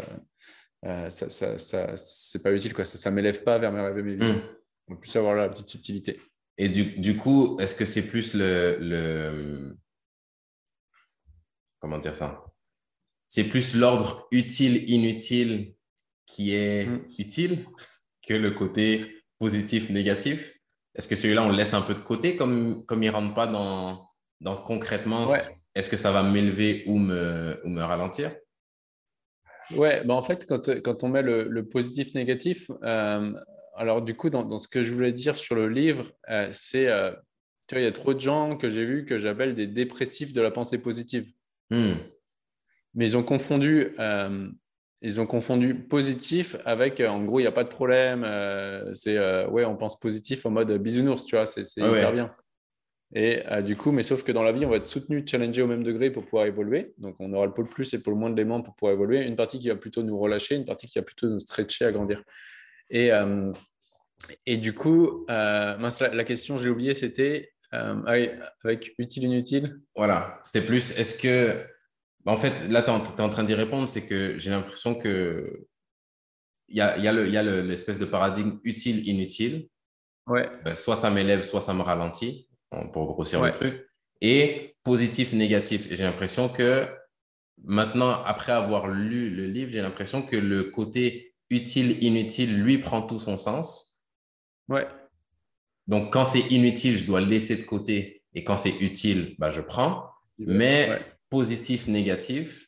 euh, ça, ça, ça c'est pas utile, quoi. ça ne m'élève pas vers mes rêves et mes visions. Hmm. On va plus savoir la petite subtilité. Et du, du coup, est-ce que c'est plus le, le... Comment dire ça? C'est plus l'ordre utile-inutile qui est hmm. utile que le côté positif, négatif? Est-ce que celui-là, on le laisse un peu de côté comme, comme il ne rentre pas dans, dans concrètement, est-ce que ça va m'élever ou me, ou me ralentir? Ouais, bah en fait, quand, quand on met le, le positif, négatif, euh, alors du coup, dans, dans, ce que je voulais dire sur le livre, euh, c'est, euh, tu vois, il y a trop de gens que j'ai vus que j'appelle des dépressifs de la pensée positive. Hmm. Mais ils ont confondu ils ont confondu positif avec, euh, en gros, il n'y a pas de problème. Euh, c'est, euh, ouais, on pense positif en mode bisounours, tu vois, c'est, hyper bien. Et du coup, mais sauf que dans la vie, on va être soutenu, challengé au même degré pour pouvoir évoluer. Donc, on aura le pôle plus et le pôle moins d'éléments pour pouvoir évoluer. Une partie qui va plutôt nous relâcher, une partie qui va plutôt nous stretcher, agrandir. Et, et du coup, la, question, j'ai oublié, c'était avec utile, inutile. Voilà, c'était plus, est-ce que bah, en fait, là, tu es, en train d'y répondre, c'est que j'ai l'impression que il y a, y a l'espèce de paradigme utile-inutile. Ouais. Ben, soit ça m'élève, soit ça me ralentit, pour grossir le truc. Et positif-négatif. Et j'ai l'impression que maintenant, après avoir lu le livre, j'ai l'impression que le côté utile-inutile, lui, prend tout son sens. Ouais. Donc, quand c'est inutile, je dois le laisser de côté. Et quand c'est utile, bah, je prends. Mais positif, négatif.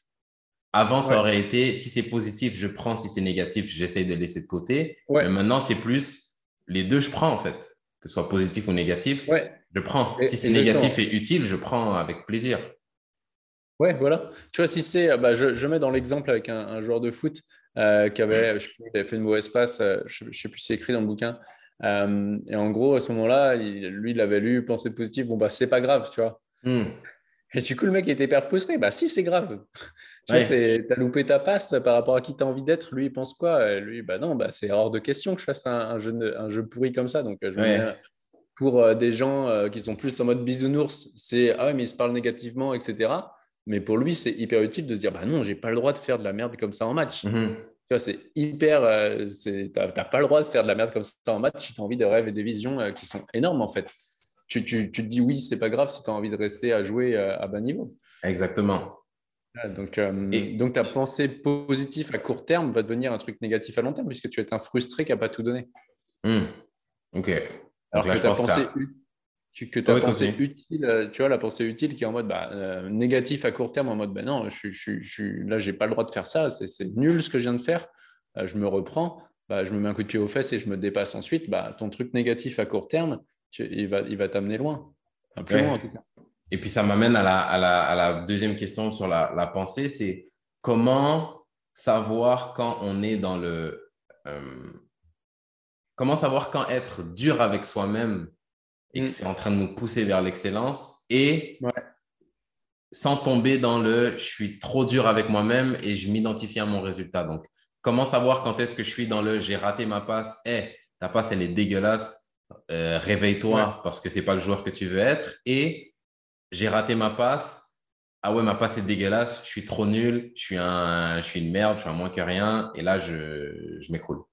Avant, ça aurait été, si c'est positif, je prends, si c'est négatif, j'essaye de laisser de côté. Mais maintenant, c'est plus les deux, je prends en fait. Que ce soit positif ou négatif, je prends. si c'est négatif et utile, je prends avec plaisir. Ouais, voilà. Tu vois, si c'est, bah, je, mets dans l'exemple avec un, joueur de foot euh, qui avait, je sais avait fait une mauvaise passe, euh, je ne sais plus si c'est écrit dans le bouquin. Euh, et en gros, à ce moment-là, lui, il avait lu pensée positive. Bon, bah, c'est pas grave, tu vois. Hmm. Et du coup, le mec était hyper frustré. Bah, si, c'est grave. Tu as loupé ta passe par rapport à qui tu as envie d'être. Lui, il pense quoi? Lui, bah non, bah, c'est hors de question que je fasse un, jeu, un jeu pourri comme ça. Donc, je pour euh, des gens euh, qui sont plus en mode bisounours, c'est ah ouais, mais il se parle négativement, etc. Mais pour lui, c'est hyper utile de se dire bah non, j'ai pas le droit de faire de la merde comme ça en match. Mhm. C'est hyper. Euh, tu n'as pas le droit de faire de la merde comme ça en match si tu as envie de rêves et des visions euh, qui sont énormes, en fait. Tu, tu, tu te dis oui, c'est pas grave si tu as envie de rester à jouer euh, à bas niveau. Exactement. donc, et... donc, ta pensée positive à court terme va devenir un truc négatif à long terme puisque tu es un frustré qui n'a pas tout donné. Hmm. Ok. Alors que ta pensée que ta pensée utile, euh, tu vois, la pensée utile qui est en mode bah, euh, négatif à court terme, en mode bah, non, je, je, je, là, j'ai pas le droit de faire ça, c'est nul ce que je viens de faire, euh, je me reprends, bah, je me mets un coup de pied aux fesses et je me dépasse ensuite, bah, ton truc négatif à court terme, il va il va t'amener loin, plus loin en tout cas. Et puis ça m'amène à la, à, la, à la, deuxième question sur la, la pensée, c'est comment savoir quand on est dans le... comment savoir quand être dur avec soi-même et que mm. c'est en train de nous pousser vers l'excellence et sans tomber dans le je suis trop dur avec moi-même et je m'identifie à mon résultat. Donc, comment savoir quand est-ce que je suis dans le j'ai raté ma passe, hé, ta passe elle est dégueulasse, euh, réveille-toi parce que c'est pas le joueur que tu veux être et j'ai raté ma passe, ah ouais, ma passe est dégueulasse, je suis trop nul, je suis, un, je suis une merde, je suis un moins que rien et là je, je m'écroule.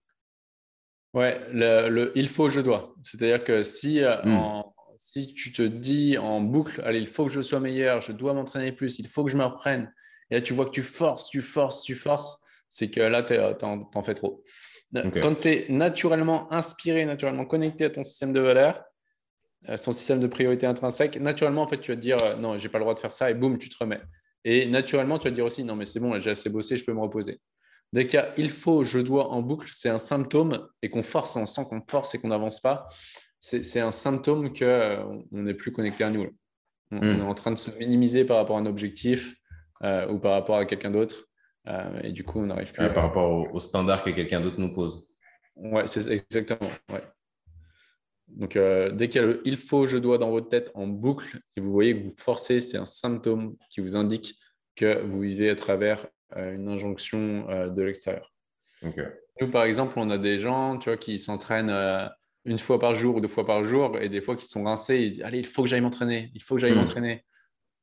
Ouais, le, il faut, je dois. C'est-à-dire que si, euh, hmm. si tu te dis en boucle, allez, il faut que je sois meilleur, je dois m'entraîner plus, il faut que je me reprenne, et là tu vois que tu forces, tu forces, tu forces, c'est que là, tu en, fais trop. Quand tu es naturellement inspiré, naturellement connecté à ton système de valeur, euh, son système de priorité intrinsèque, naturellement, en fait, tu vas te dire, euh, non, j'ai pas le droit de faire ça, et boum, tu te remets. Et naturellement, tu vas te dire aussi, non, mais c'est bon, j'ai assez bossé, je peux me reposer. Dès qu'il y a il faut, je dois en boucle, c'est un symptôme et qu'on force, on sent qu'on force et qu'on n'avance pas, c'est un symptôme qu'on euh, n'est plus connecté à nous. On, hmm. est en train de se minimiser par rapport à un objectif euh, ou par rapport à quelqu'un d'autre. Euh, et du coup, on n'arrive plus. à... Par rapport au, standard que quelqu'un d'autre nous pose. Ouais, c'est exactement. Ouais. Donc, dès qu'il y a le il faut, je dois dans votre tête en boucle et vous voyez que vous forcez, c'est un symptôme qui vous indique que vous vivez à travers une injonction euh, de l'extérieur. Nous, par exemple, on a des gens tu vois, qui s'entraînent euh, une fois par jour ou deux fois par jour et des fois qui sont rincés. Ils disent Allez, il faut que j'aille m'entraîner, il faut que j'aille hmm. m'entraîner.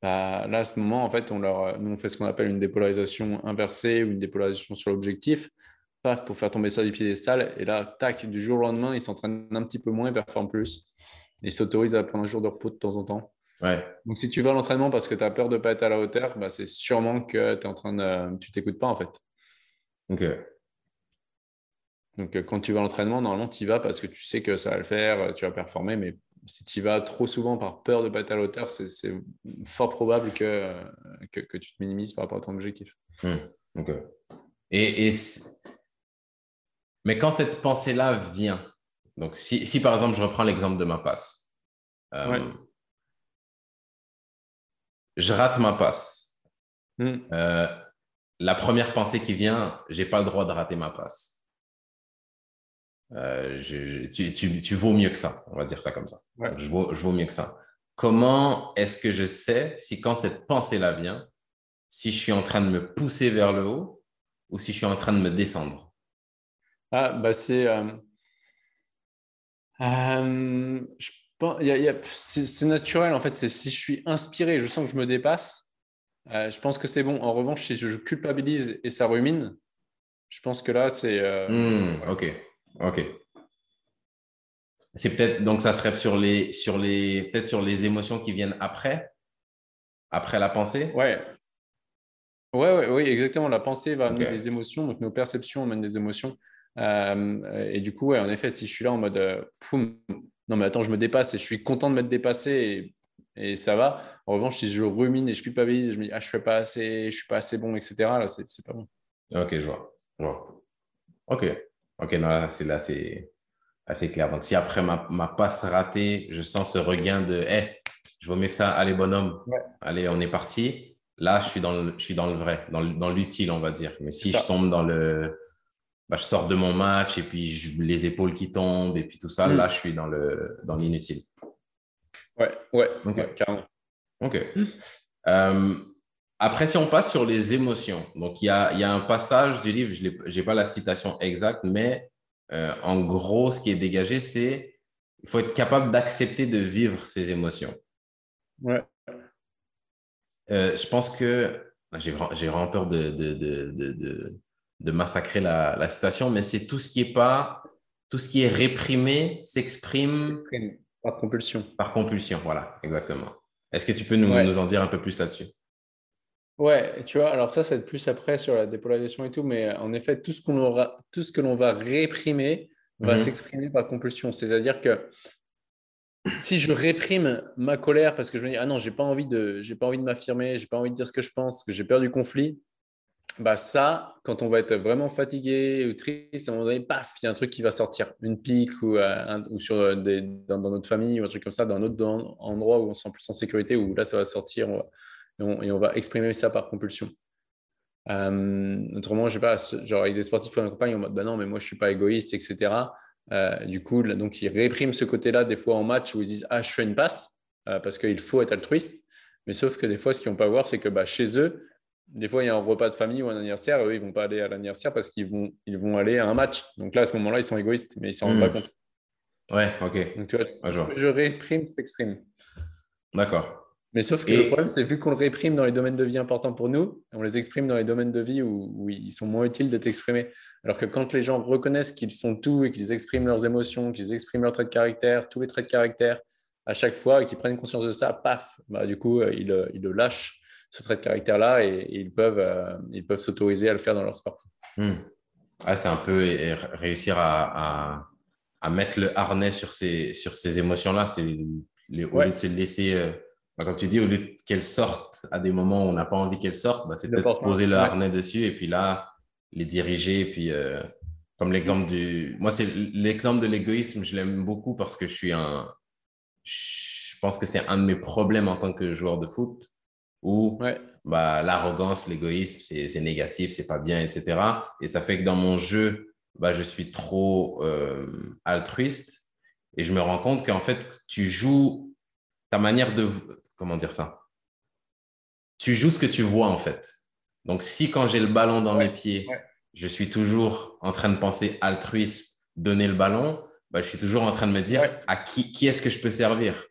Bah, là, à ce moment, en fait, on leur, nous, on fait ce qu'on appelle une dépolarisation inversée ou une dépolarisation sur l'objectif, paf, pour faire tomber ça du piédestal. Et là, tac, du jour au lendemain, ils s'entraînent un petit peu moins et performent plus. Ils s'autorisent à prendre un jour de repos de temps en temps. Donc, si tu vas à l'entraînement parce que tu as peur de ne pas être à la hauteur, bah, c'est sûrement que tu es en train de. Tu t'écoutes pas en fait. Ok. Donc, euh, quand tu vas à l'entraînement, normalement, tu y vas parce que tu sais que ça va le faire, euh, tu vas performer. Mais si tu y vas trop souvent par peur de ne pas être à la hauteur, c'est fort probable que, que, tu te minimises par rapport à ton objectif. Hmm. Ok. Et, et Mais quand cette pensée-là vient, donc si, si, par exemple je reprends l'exemple de ma passe, euh, je rate ma passe. Hmm. Euh, la première pensée qui vient, j'ai pas le droit de rater ma passe. Euh, tu, vaux mieux que ça, on va dire ça comme ça. Je, vaux, je vaux mieux que ça. Comment est-ce que je sais si quand cette pensée-là vient, si je suis en train de me pousser vers le haut ou si je suis en train de me descendre? Ah, bah c'est. Euh, je c'est naturel, en fait. C'est si je suis inspiré, je sens que je me dépasse, euh, je pense que c'est bon. En revanche, si je culpabilise et ça rumine, je pense que là, c'est. Euh, hmm, ok, ok. C'est peut-être donc ça serait sur les sur les peut-être sur les émotions qui viennent après, après la pensée? Ouais. Ouais, ouais, oui, exactement. La pensée va amener des émotions, donc nos perceptions amènent des émotions. Euh, et du coup, ouais, en effet, si je suis là en mode poum, non, mais attends, je me dépasse et je suis content de m'être dépassé et, et, ça va. En revanche, si je rumine et je culpabilise, je me dis, ah, je fais pas assez, je suis pas assez bon, etc., là, c'est pas bon. Ok, je vois. Ok. Ok, non, là, c'est là, c'est assez clair. Donc, si après ma, ma, passe ratée, je sens ce regain de, hé, je vaux mieux que ça, allez, bonhomme, allez, on est parti. Là, je suis dans le, je suis dans le vrai, dans l'utile, on va dire. Mais si je tombe dans le, bah, je sors de mon match et puis les épaules qui tombent et puis tout ça, mm. là, je suis dans le dans l'inutile. Ouais, ouais, carrément. OK. Euh, après, si on passe sur les émotions, donc il y a, y a, un passage du livre, je n'ai pas la citation exacte, mais euh, en gros, ce qui est dégagé, c'est il faut être capable d'accepter de vivre ces émotions. Ouais. Euh, je pense que j'ai vraiment peur de, de, de, de massacrer la, la citation, mais c'est tout ce qui est pas, tout ce qui est réprimé s'exprime par compulsion. Par compulsion, voilà, exactement. Est-ce que tu peux nous, nous en dire un peu plus là-dessus? Ouais, tu vois, alors ça, c'est plus après sur la dépolarisation et tout, mais en effet, tout ce, qu'on aura, tout ce que l'on va réprimer va mhm. s'exprimer par compulsion. C'est-à-dire que si je réprime ma colère parce que je me dis ah non, j'ai pas envie de, j'ai pas envie de m'affirmer, j'ai pas envie de dire ce que je pense, que j'ai peur du conflit, bah ça, quand on va être vraiment fatigué ou triste, à un moment donné, paf, il y a un truc qui va sortir, une pique ou, euh, ou sur des, dans, notre famille ou un truc comme ça, dans un autre endroit où on se sent plus en sécurité, où là ça va sortir et, on, va exprimer ça par compulsion. Euh, autrement, je sais pas, genre avec des sportifs qu'on accompagne en mode bah non, mais moi je suis pas égoïste, etc. Euh, du coup, donc ils répriment ce côté-là des fois en match où ils disent ah je fais une passe euh, parce qu'il faut être altruiste. Mais sauf que des fois, ce qu'ils vont pas voir, c'est que bah, chez eux, des fois il y a un repas de famille ou un anniversaire, eux ils vont pas aller à l'anniversaire parce qu'ils vont ils vont aller à un match. Donc là à ce moment-là, ils sont égoïstes, mais ils s'en rendent pas hmm. compte. Ouais, ok. Donc tu vois, je réprime, s'exprime. D'accord. Mais sauf que le problème, c'est vu qu'on le réprime dans les domaines de vie importants pour nous, on les exprime dans les domaines de vie où, ils sont moins utiles d'être exprimés. Alors que quand les gens reconnaissent qu'ils sont tout et qu'ils expriment leurs émotions, qu'ils expriment leurs traits de caractère, tous les traits de caractère à chaque fois et qu'ils prennent conscience de ça, paf, bah, du coup, euh, ils, le lâchent, ce trait de caractère-là, et, ils peuvent euh, ils peuvent s'autoriser à le faire dans leur sport. Ah, c'est un peu réussir à, à, mettre le harnais sur ces, sur ces émotions-là. C'est au lieu de se laisser. Euh, bah, comme tu dis, au lieu qu'elles sortent à des moments où on n'a pas envie qu'elles sortent, bah, c'est peut-être poser le harnais dessus et puis là, les diriger. Et puis, euh, comme l'exemple du. Moi, c'est l'exemple de l'égoïsme, je l'aime beaucoup parce que je suis un. Je pense que c'est un de mes problèmes en tant que joueur de foot où bah, l'arrogance, l'égoïsme, c'est négatif, c'est pas bien, etc. Et ça fait que dans mon jeu, bah, je suis trop euh, altruiste. Et je me rends compte qu'en fait, tu joues ta manière de comment dire ça? Tu joues ce que tu vois en fait. Donc, si quand j'ai le ballon dans mes pieds, je suis toujours en train de penser altruisme, donner le ballon, bah, je suis toujours en train de me dire à qui, qui est-ce que je peux servir?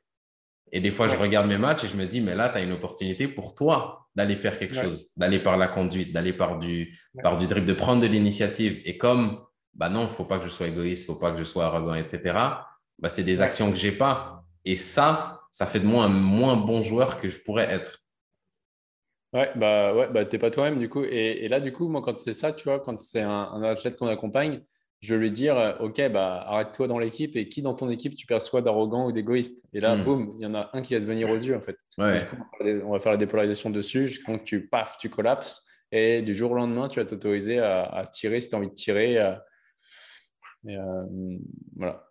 Et des fois, je regarde mes matchs et je me dis, mais là, tu as une opportunité pour toi d'aller faire quelque chose, d'aller par la conduite, d'aller par du, par du dribble, de prendre de l'initiative. Et comme, bah non, il ne faut pas que je sois égoïste, il ne faut pas que je sois arrogant, etc., bah, c'est des actions que je n'ai pas. Et ça, ça fait de moi un moins bon joueur que je pourrais être. Ouais, bah ouais, bah t'es pas toi-même du coup. Et, là, du coup, moi, quand c'est ça, tu vois, quand c'est un, athlète qu'on accompagne, je vais lui dire, euh, OK, bah arrête-toi dans l'équipe et qui dans ton équipe tu perçois d'arrogant ou d'égoïste? Et là, hmm. boum, il y en a un qui va te venir aux yeux en fait. on va faire la dépolarisation dessus jusqu'à que tu, paf, tu collapses. Et du jour au lendemain, tu vas t'autoriser à, tirer si tu as envie de tirer. Euh, et, euh, voilà.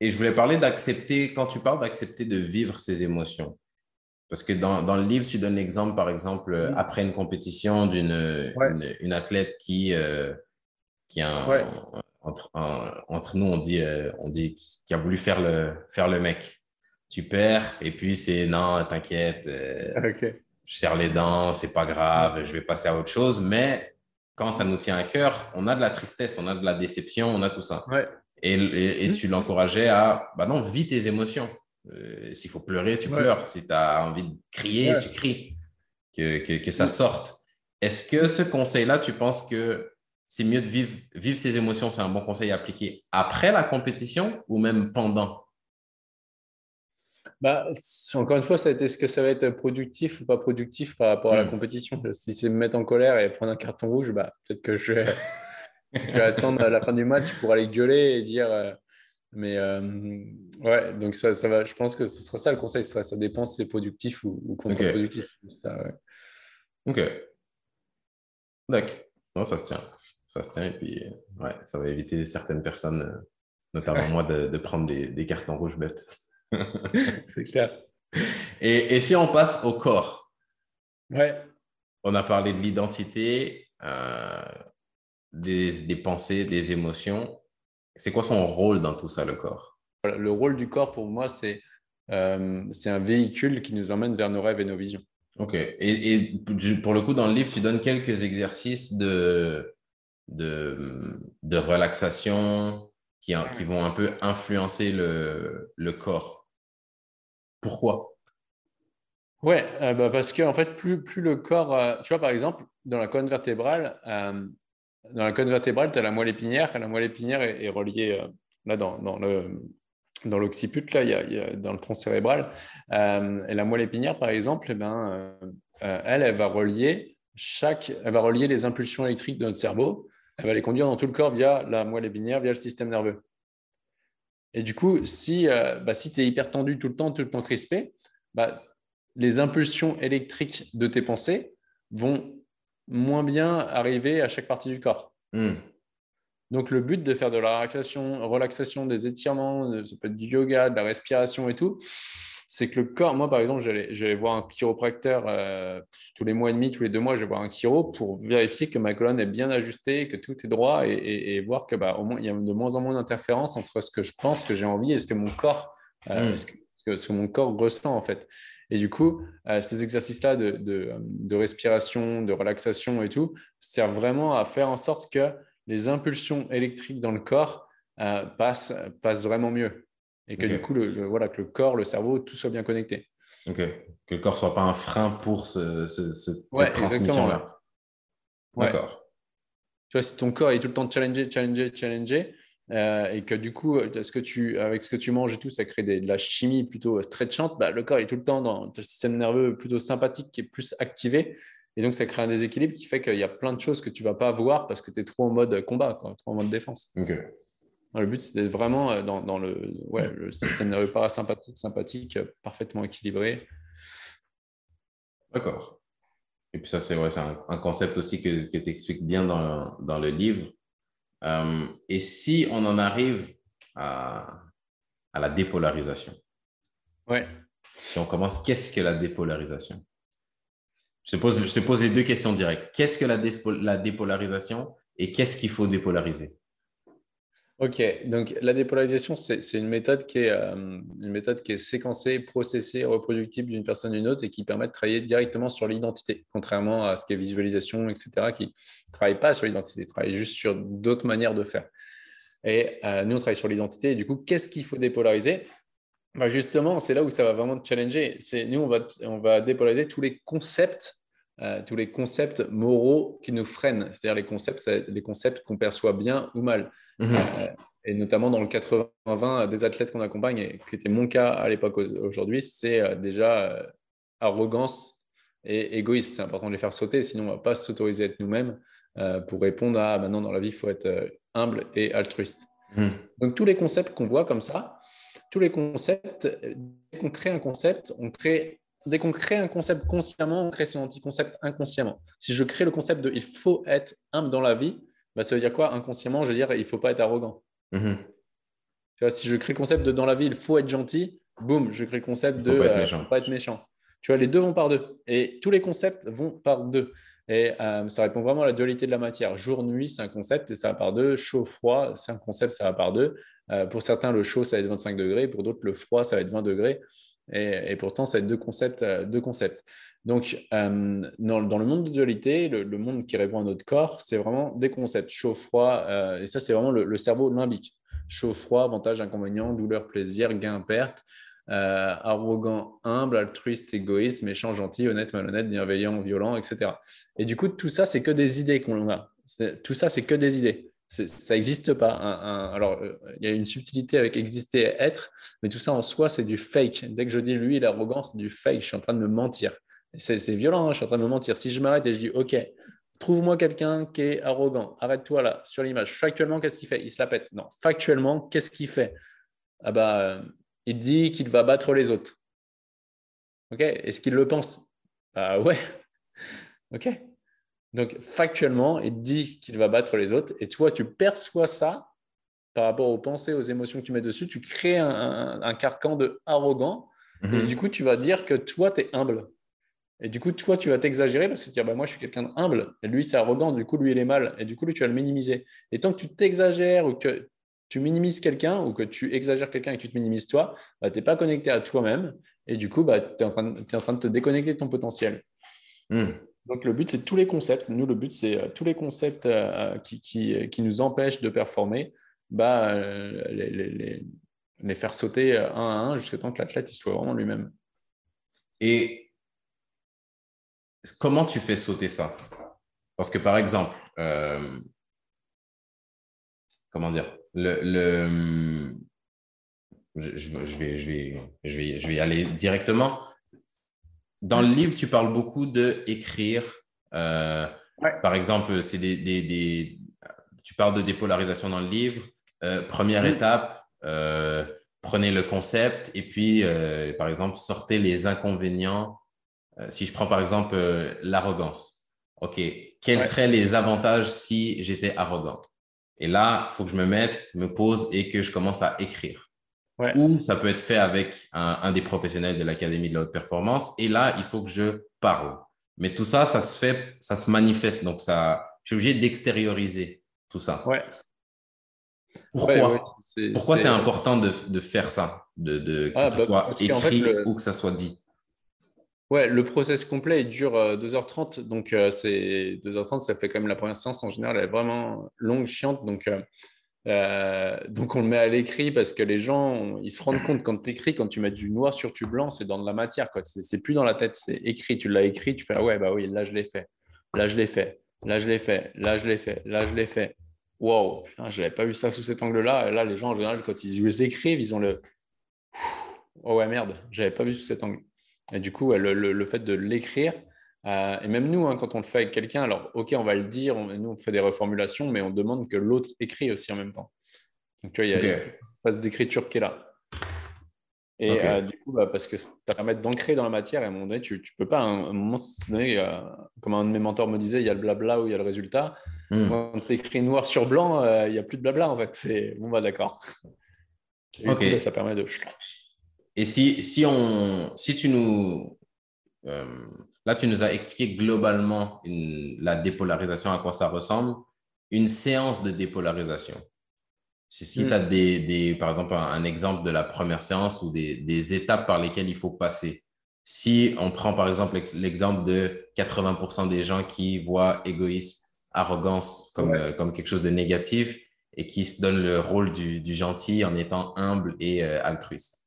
Et je voulais parler d'accepter, quand tu parles d'accepter de vivre ses émotions. Parce que dans, dans le livre, tu donnes l'exemple, par exemple, mm. après une compétition d'une une, athlète qui, euh, qui a entre, entre, nous, on dit, euh, on dit qui a voulu faire le, faire le mec. Tu perds, et puis c'est non, t'inquiète, euh, je serre les dents, c'est pas grave, je vais passer à autre chose. Mais quand ça nous tient à cœur, on a de la tristesse, on a de la déception, on a tout ça. Ouais. Et, mmh. tu l'encourageais à, bah non, vis tes émotions. Euh, s'il faut pleurer, tu pleures. Si tu as envie de crier, tu cries. Que, que, ça mmh. sorte. Est-ce que ce conseil-là, tu penses que c'est mieux de vivre, vivre ses émotions, c'est un bon conseil à appliquer après la compétition ou même pendant? Bah, encore une fois, ça est-ce que ça va être productif ou pas productif par rapport à la mmh. compétition Si c'est me mettre en colère et prendre un carton rouge, bah, peut-être que je vais, je vais attendre la fin du match pour aller gueuler et dire. Euh, mais euh, ouais, donc ça, ça va. Je pense que ce sera ça le conseil. Ça, ça dépend si c'est productif ou, contre-productif. Ok. D'accord. Non, ça se tient. Ça se tient. Et puis, ouais, ça va éviter certaines personnes, euh, notamment moi, de, de, prendre des, des cartons rouges bêtes. c'est clair. Et, et, si on passe au corps? Ouais. On a parlé de l'identité. Euh, des, pensées, des émotions. C'est quoi son rôle dans tout ça, le corps? Le rôle du corps, pour moi, c'est euh, c'est un véhicule qui nous emmène vers nos rêves et nos visions. Ok. Et, pour le coup, dans le livre, tu donnes quelques exercices de, de, de relaxation qui, qui vont un peu influencer le, le corps. Pourquoi? Ouais, euh, bah parce que en fait, plus, plus le corps, euh, tu vois, par exemple, dans la colonne vertébrale, dans la colonne vertébrale, tu as la moelle épinière. La moelle épinière est, reliée euh, là dans, dans le dans l'occiput, là, il y, a, dans le tronc cérébral. Euh, et la moelle épinière, par exemple, eh ben, elle, elle va relier chaque, elle va relier les impulsions électriques de notre cerveau. Elle va les conduire dans tout le corps via la moelle épinière, via le système nerveux. Et du coup, si, bah, si tu es hyper tendu tout le temps, tout le temps crispé, bah, les impulsions électriques de tes pensées vont moins bien arriver à chaque partie du corps. Hmm. Donc, le but de faire de la relaxation, relaxation des étirements, ça peut être du yoga, de la respiration et tout, c'est que le corps, moi par exemple, j'allais voir un chiropracteur euh, tous les mois et demi, tous les deux mois, je vais voir un chiro pour vérifier que ma colonne est bien ajustée, que tout est droit et, voir que bah, au moins, il y a de moins en moins d'interférences entre ce que je pense, que j'ai envie et ce que mon corps, euh, hmm. ce, que, ce, que, mon corps ressent en fait. Et du coup, euh, ces exercices-là de, respiration, de relaxation et tout, servent vraiment à faire en sorte que les impulsions électriques dans le corps passent, vraiment mieux. Et que du coup, le, voilà, que le corps, le cerveau, tout soit bien connecté. Ok. Que le corps ne soit pas un frein pour ce, cette transmission-là. D'accord. Tu vois, si ton corps est tout le temps challengé, challengé, challengé, euh, et que du coup, ce que tu, avec ce que tu manges et tout, ça crée de la chimie plutôt stretchante, bah, le corps est tout le temps dans le système nerveux plutôt sympathique qui est plus activé. Et donc, ça crée un déséquilibre qui fait qu'il y a plein de choses que tu ne vas pas voir parce que tu es trop en mode combat, trop en mode défense. Le but, c'est d'être vraiment euh, dans, le, ouais, le système nerveux parasympathique, sympathique, euh, parfaitement équilibré. D'accord. Et puis ça, c'est ouais, un, un, concept aussi que, que tu expliques bien dans, dans le livre. Euh, et si on en arrive à, la dépolarisation? Ouais. Si on commence, qu'est-ce que la dépolarisation? Je te, pose, je te pose les deux questions directes. Qu'est-ce que la, la dépolarisation et qu'est-ce qu'il faut dépolariser? Ok, donc la dépolarisation, c'est une méthode qui est euh, une méthode qui est séquencée, processée, reproductible d'une personne à une autre et qui permet de travailler directement sur l'identité, contrairement à ce qui est visualisation, etc., qui ne travaille pas sur l'identité, travaille juste sur d'autres manières de faire. Et euh, nous, on travaille sur l'identité. Du coup, qu'est-ce qu'il faut dépolariser? Bah Justement, c'est là où ça va vraiment te challenger. Nous, on va, on va dépolariser tous les concepts euh, tous les concepts moraux qui nous freinent, c'est-à-dire les concepts, les concepts qu'on perçoit bien ou mal. Mhm. Euh, et notamment dans le 80-20 des athlètes qu'on accompagne, et qui était mon cas à l'époque aujourd'hui, c'est euh, déjà arrogance et égoïsme. C'est important de les faire sauter, sinon on ne va pas s'autoriser à être nous-mêmes pour répondre à maintenant dans la vie, il faut être humble et altruiste. Mhm. Donc tous les concepts qu'on voit comme ça, tous les concepts, dès qu'on crée un concept, on crée dès qu'on crée un concept consciemment, on crée son anti-concept inconsciemment. Si je crée le concept de il faut être humble dans la vie, bah, ça veut dire quoi? Inconsciemment, je veux dire il ne faut pas être arrogant. Mm-hmm. Tu vois, si je crée le concept de dans la vie, il faut être gentil, boum, je crée le concept de il ne faut, pas être méchant. Tu vois, les deux vont par deux. Et tous les concepts vont par deux. Et euh, ça répond vraiment à la dualité de la matière. Jour-nuit, c'est un concept et ça va par deux. Chaud-froid, c'est un concept, ça va par deux. Euh, pour certains, le chaud, ça va être 25 degrés. Pour d'autres, le froid, ça va être 20 degrés. Et, pourtant, ça va être deux concepts. Euh, deux concepts. Donc, euh, dans, le monde de dualité, le, monde qui répond à notre corps, c'est vraiment des concepts chaud-froid. Euh, et ça, c'est vraiment le, cerveau limbique. Chaud-froid, avantage, inconvénient, douleur, plaisir, gain, perte. arrogant, humble, altruiste, égoïste, méchant, gentil, honnête, malhonnête, bienveillant, violent, etc. Et du coup, tout ça, c'est que des idées qu'on a. Tout ça, c'est que des idées ça n'existe pas. alors, euh, il y a une subtilité avec exister et être, mais tout ça en soi, c'est du fake. Dès que je dis lui, l'arrogance, c'est du fake. Je suis en train de me mentir. C'est violent, hein, je suis en train de me mentir. Si je m'arrête et je dis, OK, trouve-moi quelqu'un qui est arrogant, arrête-toi là, sur l'image. Factuellement, qu'est-ce qu'il fait? Il se la pète. Non, factuellement, qu'est-ce qu'il fait? Ah bah, euh, il dit qu'il va battre les autres. OK? Est-ce qu'il le pense? Ah ouais. OK? Donc, factuellement, il dit qu'il va battre les autres. Et toi, tu perçois ça par rapport aux pensées, aux émotions que tu mets dessus. Tu crées un, carcan de arrogant. Et mhm. du coup, tu vas dire que toi, tu es humble. Et du coup, toi, tu vas t'exagérer parce que tu dis, bah, moi, je suis quelqu'un d'humble. Et lui, c'est arrogant. Du coup, lui, il est mal. Et du coup, lui, tu vas le minimiser. Et tant que tu t'exagères ou que tu minimises quelqu'un ou que tu exagères quelqu'un et que tu te minimises toi, bah, tu n'es pas connecté à toi-même. Et du coup, bah, tu es, en train de te déconnecter de ton potentiel. Hmm. Donc le but, c'est tous les concepts. Nous, le but, c'est euh, tous les concepts euh, qui, qui, nous empêchent de performer, bah, euh, les, les, faire sauter un à un jusqu'à temps que l'athlète soit vraiment lui-même. Et comment tu fais sauter ça? Parce que par exemple, comment dire, le, le je, je, vais, je, vais, je, vais, je vais y aller directement. Dans le livre, tu parles beaucoup de écrire. Euh, par exemple, c'est des, des, des, tu parles de dépolarisation dans le livre. Euh, première étape, euh, prenez le concept et puis, par exemple, sortez les inconvénients. Si je prends par exemple l'arrogance, OK, quels seraient les avantages si j'étais arrogant? Et là, il faut que je me mette, me pose et que je commence à écrire. Ou ça peut être fait avec un, des professionnels de l'Académie de la haute performance. Et là, il faut que je parle. Mais tout ça, ça se fait, ça se manifeste. Donc, ça, je suis obligé d'extérioriser tout ça. Ouais. Pourquoi? Pourquoi c'est important de, de, faire ça, de, de que ce bah, soit écrit ou que ça soit dit? Ouais, le process complet il dure 2h30. Euh, donc, euh, c'est 2h30, ça fait quand même la première séance en général, elle est vraiment longue, chiante. Donc, euh, donc, on le met à l'écrit parce que les gens, ils se rendent compte quand tu écris, quand tu mets du noir sur du blanc, c'est dans de la matière. C'est plus dans la tête, c'est écrit. Tu l'as écrit, tu fais ah ouais, bah oui, là je l'ai fait. Là je l'ai fait. Là je l'ai fait. Là je l'ai fait. Là je l'ai fait. Wow, je n'avais pas vu ça sous cet angle-là. Là, les gens, en général, quand ils les écrivent, ils ont le oh ouais, merde, j'avais pas vu sous cet angle. Et du coup, le, le fait de l'écrire, euh, et même nous, hein, quand on le fait avec quelqu'un, alors ok, on va le dire, nous on fait des reformulations, mais on demande que l'autre écrit aussi en même temps. Donc tu vois, il y a une phase d'écriture qui est là. Et euh, du coup, bah, parce que ça permet d'ancrer dans la matière, et à un moment donné, tu ne peux pas, hein, à un moment donné, euh, comme un de mes mentors me disait, il y a le blabla ou il y a le résultat. Hmm. Quand c'est écrit noir sur blanc, il n'y a plus de blabla en fait. C'est bon, bah d'accord. Bah, ça permet de. Et si, si, on, si tu nous Là, tu nous as expliqué globalement la dépolarisation, à quoi ça ressemble. Une séance de dépolarisation. Si, si tu as des, par exemple, un, exemple de la première séance ou des, étapes par lesquelles il faut passer. Si on prend par exemple l'exemple de 80% des gens qui voient égoïsme, arrogance comme, euh, comme quelque chose de négatif et qui se donnent le rôle du, gentil en étant humble et euh, altruiste.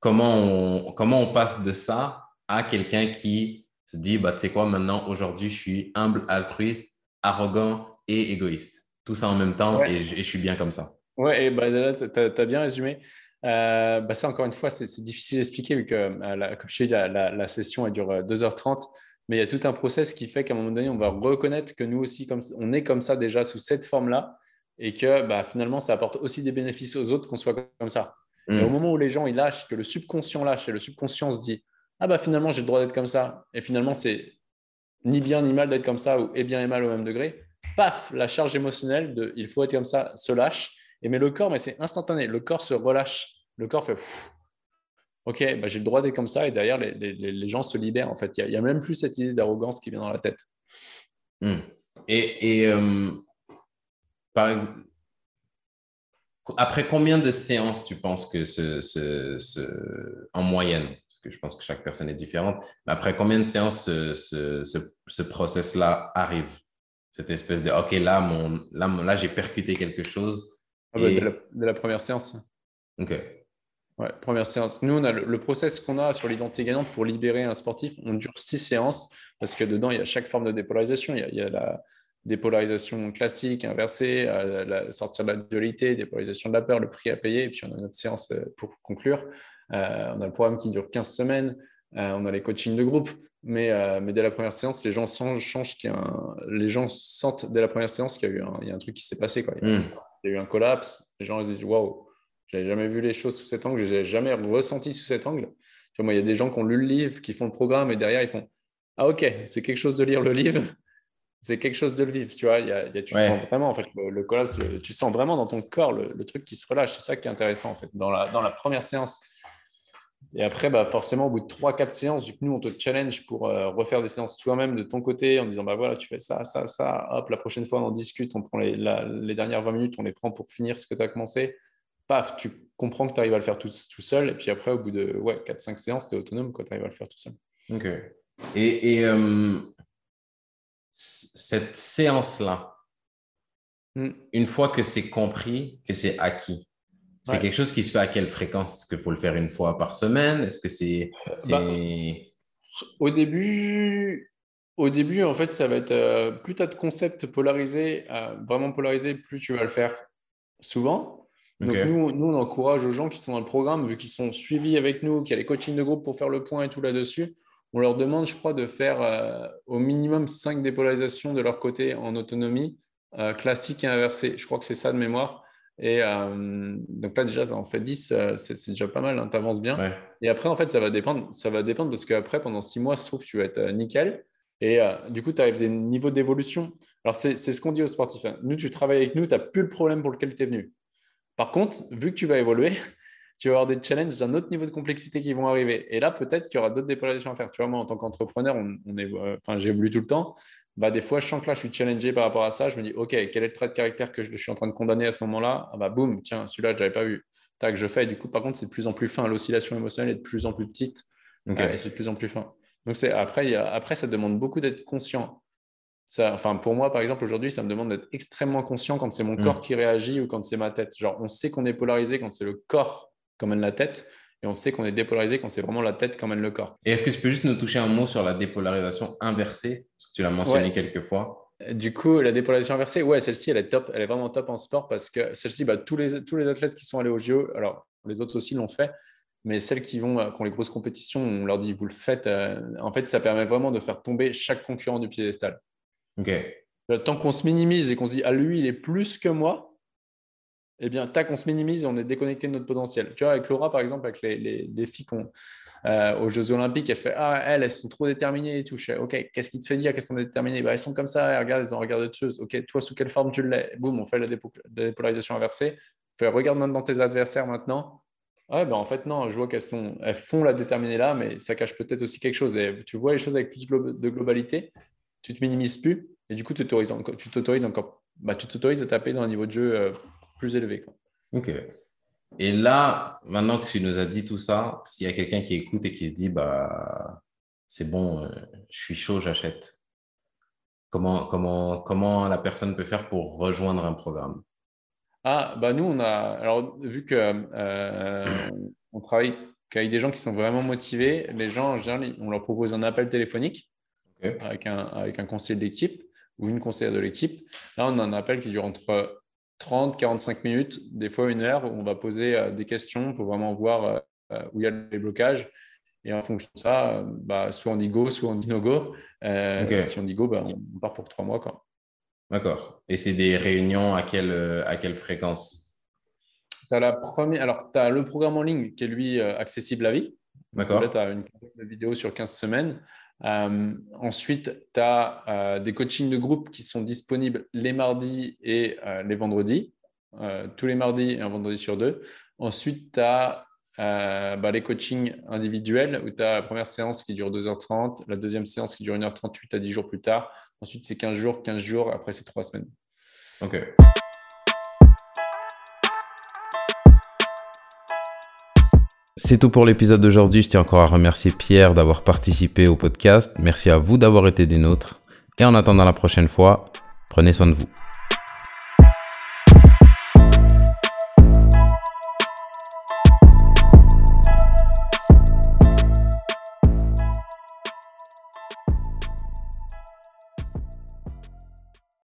Comment, on, comment on passe de ça à quelqu'un qui se dit, bah, tu sais quoi, maintenant, aujourd'hui, je suis humble, altruiste, arrogant et égoïste. Tout ça en même temps et, je, suis bien comme ça. Ouais, et bah, tu as, bien résumé. Euh, bah, ça, encore une fois, c'est difficile d'expliquer vu que, euh, comme je dis, la, la, session elle dure 2h30, euh, mais il y a tout un process qui fait qu'à un moment donné, on va reconnaître que nous aussi, comme, on est comme ça déjà sous cette forme-là et que bah, finalement, ça apporte aussi des bénéfices aux autres qu'on soit comme ça. Et au mm. moment où les gens ils lâchent, que le subconscient lâche et le subconscient se dit ah bah finalement j'ai le droit d'être comme ça, et finalement c'est ni bien ni mal d'être comme ça, ou et bien et mal au même degré, paf, la charge émotionnelle de il faut être comme ça se lâche, et mais le corps, mais c'est instantané, le corps se relâche, le corps fait ok, bah j'ai le droit d'être comme ça, et derrière les, les, les, gens se libèrent en fait, il n'y a, même plus cette idée d'arrogance qui vient dans la tête. Hmm. Et, et euh, par... après combien de séances tu penses que ce, ce, ce en moyenne je pense que chaque personne est différente. Mais après combien de séances ce, ce, process-là arrive? Cette espèce de OK, là, mon, là, là j'ai percuté quelque chose. Ah bah, de, la, première séance. OK. Ouais, première séance. Nous, on a le, process qu'on a sur l'identité gagnante pour libérer un sportif, on dure six séances parce que dedans, il y a chaque forme de dépolarisation. Il y a, la dépolarisation classique, inversée, euh, la, sortir de la dualité, dépolarisation de la peur, le prix à payer. Et puis, on a notre séance euh, pour conclure. Euh, on a le programme qui dure 15 semaines. Euh, on a les coachings de groupe. Mais, euh, mais dès la première séance, les gens, changent, les gens sentent dès la première séance qu'il y a eu un, il y a un truc qui s'est passé. Quoi. Il, y a, hmm. eu un collapse. Les gens ils disent Waouh, j'avais jamais vu les choses sous cet angle, je n'avais jamais ressenti sous cet angle. Tu vois, moi, il y a des gens qui ont lu le livre, qui font le programme et derrière, ils font Ah, ok, c'est quelque chose de lire le livre, c'est quelque chose de le vivre. Tu vois, il y a, tu sens vraiment, en fait, le, collapse, tu sens vraiment dans ton corps le, truc qui se relâche. C'est ça qui est intéressant, en fait. Dans la, dans la première séance, et après, bah, forcément, au bout de 3-4 séances, du coup, nous, on te challenge pour euh, refaire des séances toi-même de ton côté en disant bah voilà, tu fais ça, ça, ça. Hop, la prochaine fois, on en discute, on prend les, les dernières 20 minutes, on les prend pour finir ce que tu as commencé. Paf, tu comprends que tu arrives à le faire tout, tout, seul. Et puis après, au bout de ouais, 4-5 séances, tu es autonome, tu arrives à le faire tout seul. OK. Et, et euh, cette séance-là, hmm. une fois que c'est compris, que c'est acquis, c'est quelque chose qui se fait à quelle fréquence? Est-ce qu'il faut le faire une fois par semaine? Est-ce que c'est. Bah, au début. Au début, en fait, ça va être euh, plus tu as de concepts polarisés, euh, vraiment polarisés, plus tu vas le faire souvent. Donc, nous, nous, on encourage aux gens qui sont dans le programme, vu qu'ils sont suivis avec nous, qu'il y a les coachings de groupe pour faire le point et tout là-dessus, on leur demande, je crois, de faire euh, au minimum 5 dépolarisations de leur côté en autonomie, euh, classique et inversée. Je crois que c'est ça de mémoire. Et euh, donc là, déjà, en fait 10, c'est déjà pas mal, hein, tu avances bien. Et après, en fait, ça va dépendre, ça va dépendre parce qu'après, pendant 6 mois, se trouve tu vas être nickel. Et du coup, tu arrives des niveaux d'évolution. Alors, c'est ce qu'on dit aux sportifs. Hein. Nous, tu travailles avec nous, tu n'as plus le problème pour lequel tu es venu. Par contre, vu que tu vas évoluer, tu vas avoir des challenges d'un autre niveau de complexité qui vont arriver. Et là, peut-être qu'il y aura d'autres dépolarisations à faire. Tu vois, moi, en tant qu'entrepreneur, on, est, euh, j'évolue tout le temps. Bah, des fois, je sens que là, je suis challengé par rapport à ça. Je me dis, OK, quel est le trait de caractère que je, suis en train de condamner à ce moment-là? Ah bah, Boum, tiens, celui-là, je n'avais pas vu. Tac, je fais. Et du coup, par contre, c'est de plus en plus fin. L'oscillation émotionnelle est de plus en plus petite. Euh, et c'est de plus en plus fin. Donc, après, après, ça demande beaucoup d'être conscient. Ça, enfin, pour moi, par exemple, aujourd'hui, ça me demande d'être extrêmement conscient quand c'est mon mm. corps qui réagit ou quand c'est ma tête. Genre, on sait qu'on est polarisé quand c'est le corps qui mène la tête. Et on sait qu'on est dépolarisé quand c'est vraiment la tête qui mène le corps. Et est-ce que tu peux juste nous toucher un mot sur la dépolarisation inversée Parce que tu l'as mentionné quelques fois. Du coup, la dépolarisation inversée, ouais, celle-ci, elle est top. Elle est vraiment top en sport parce que celle-ci, bah, tous, les, tous les athlètes qui sont allés au JO, alors les autres aussi l'ont fait, mais celles qui vont, euh, qui ont les grosses compétitions, on leur dit, vous le faites. Euh, en fait, ça permet vraiment de faire tomber chaque concurrent du piédestal. OK. Tant qu'on se minimise et qu'on se dit, ah, lui, il est plus que moi, eh bien, tac, on se minimise, on est déconnecté de notre potentiel. Tu vois, avec Laura, par exemple, avec les, les, filles qu'on, euh, aux Jeux Olympiques, elle fait Ah, elles, elles sont trop déterminées et tout. Je fais Ok, qu'est-ce qui te fait dire qu'elles sont déterminées? Bah, Elles sont comme ça, elles regardent, elles ont regardé autre chose. Ok, toi, sous quelle forme tu l'es? Boum, on fait la, dépolarisation inversée. Fait, regarde maintenant tes adversaires maintenant. Ouais, ben en fait, non, je vois qu'elles elles font la déterminée là, mais ça cache peut-être aussi quelque chose. Et tu vois les choses avec plus de globalité, tu te minimises plus, et du coup, tu t'autorises encore, bah, tu t'autorises à taper dans un niveau de jeu euh, plus. Quoi. Ok. Et là, maintenant que tu nous as dit tout ça, s'il y a quelqu'un qui écoute et qui se dit, bah, c'est bon, euh, je suis chaud, j'achète. Comment, comment, comment la personne peut faire pour rejoindre un programme? Ah, bah nous, on a, alors vu que euh, on travaille avec des gens qui sont vraiment motivés, les gens, en général, on leur propose un appel téléphonique avec, un, avec un conseiller d'équipe ou une conseillère de l'équipe. Là, on a un appel qui dure entre 30, 45 minutes, des fois une heure, où on va poser euh, des questions pour vraiment voir euh, euh, où il y a les blocages. Et en fonction de ça, bah, soit on dit go, soit on dit no go. Si on dit go, bah, on part pour trois mois. D'accord. Et c'est des réunions à quelle, à quelle fréquence? As, la première... Alors, tu as le programme en ligne qui est lui accessible à vie. D'accord. Tu as une vidéo sur 15 semaines. Euh, ensuite, tu as euh, des coachings de groupe qui sont disponibles les mardis et euh, les vendredis, tous les mardis et un vendredi sur deux. Ensuite, tu as bah, les coachings individuels où tu as la première séance qui dure 2h30, la deuxième séance qui dure 1h38 à 10 jours plus tard. Ensuite, c'est 15 jours, 15 jours, après, c'est 3 semaines. OK. C'est tout pour l'épisode d'aujourd'hui. Je tiens encore à remercier Pierre d'avoir participé au podcast. Merci à vous d'avoir été des nôtres. Et en attendant la prochaine fois, prenez soin de vous.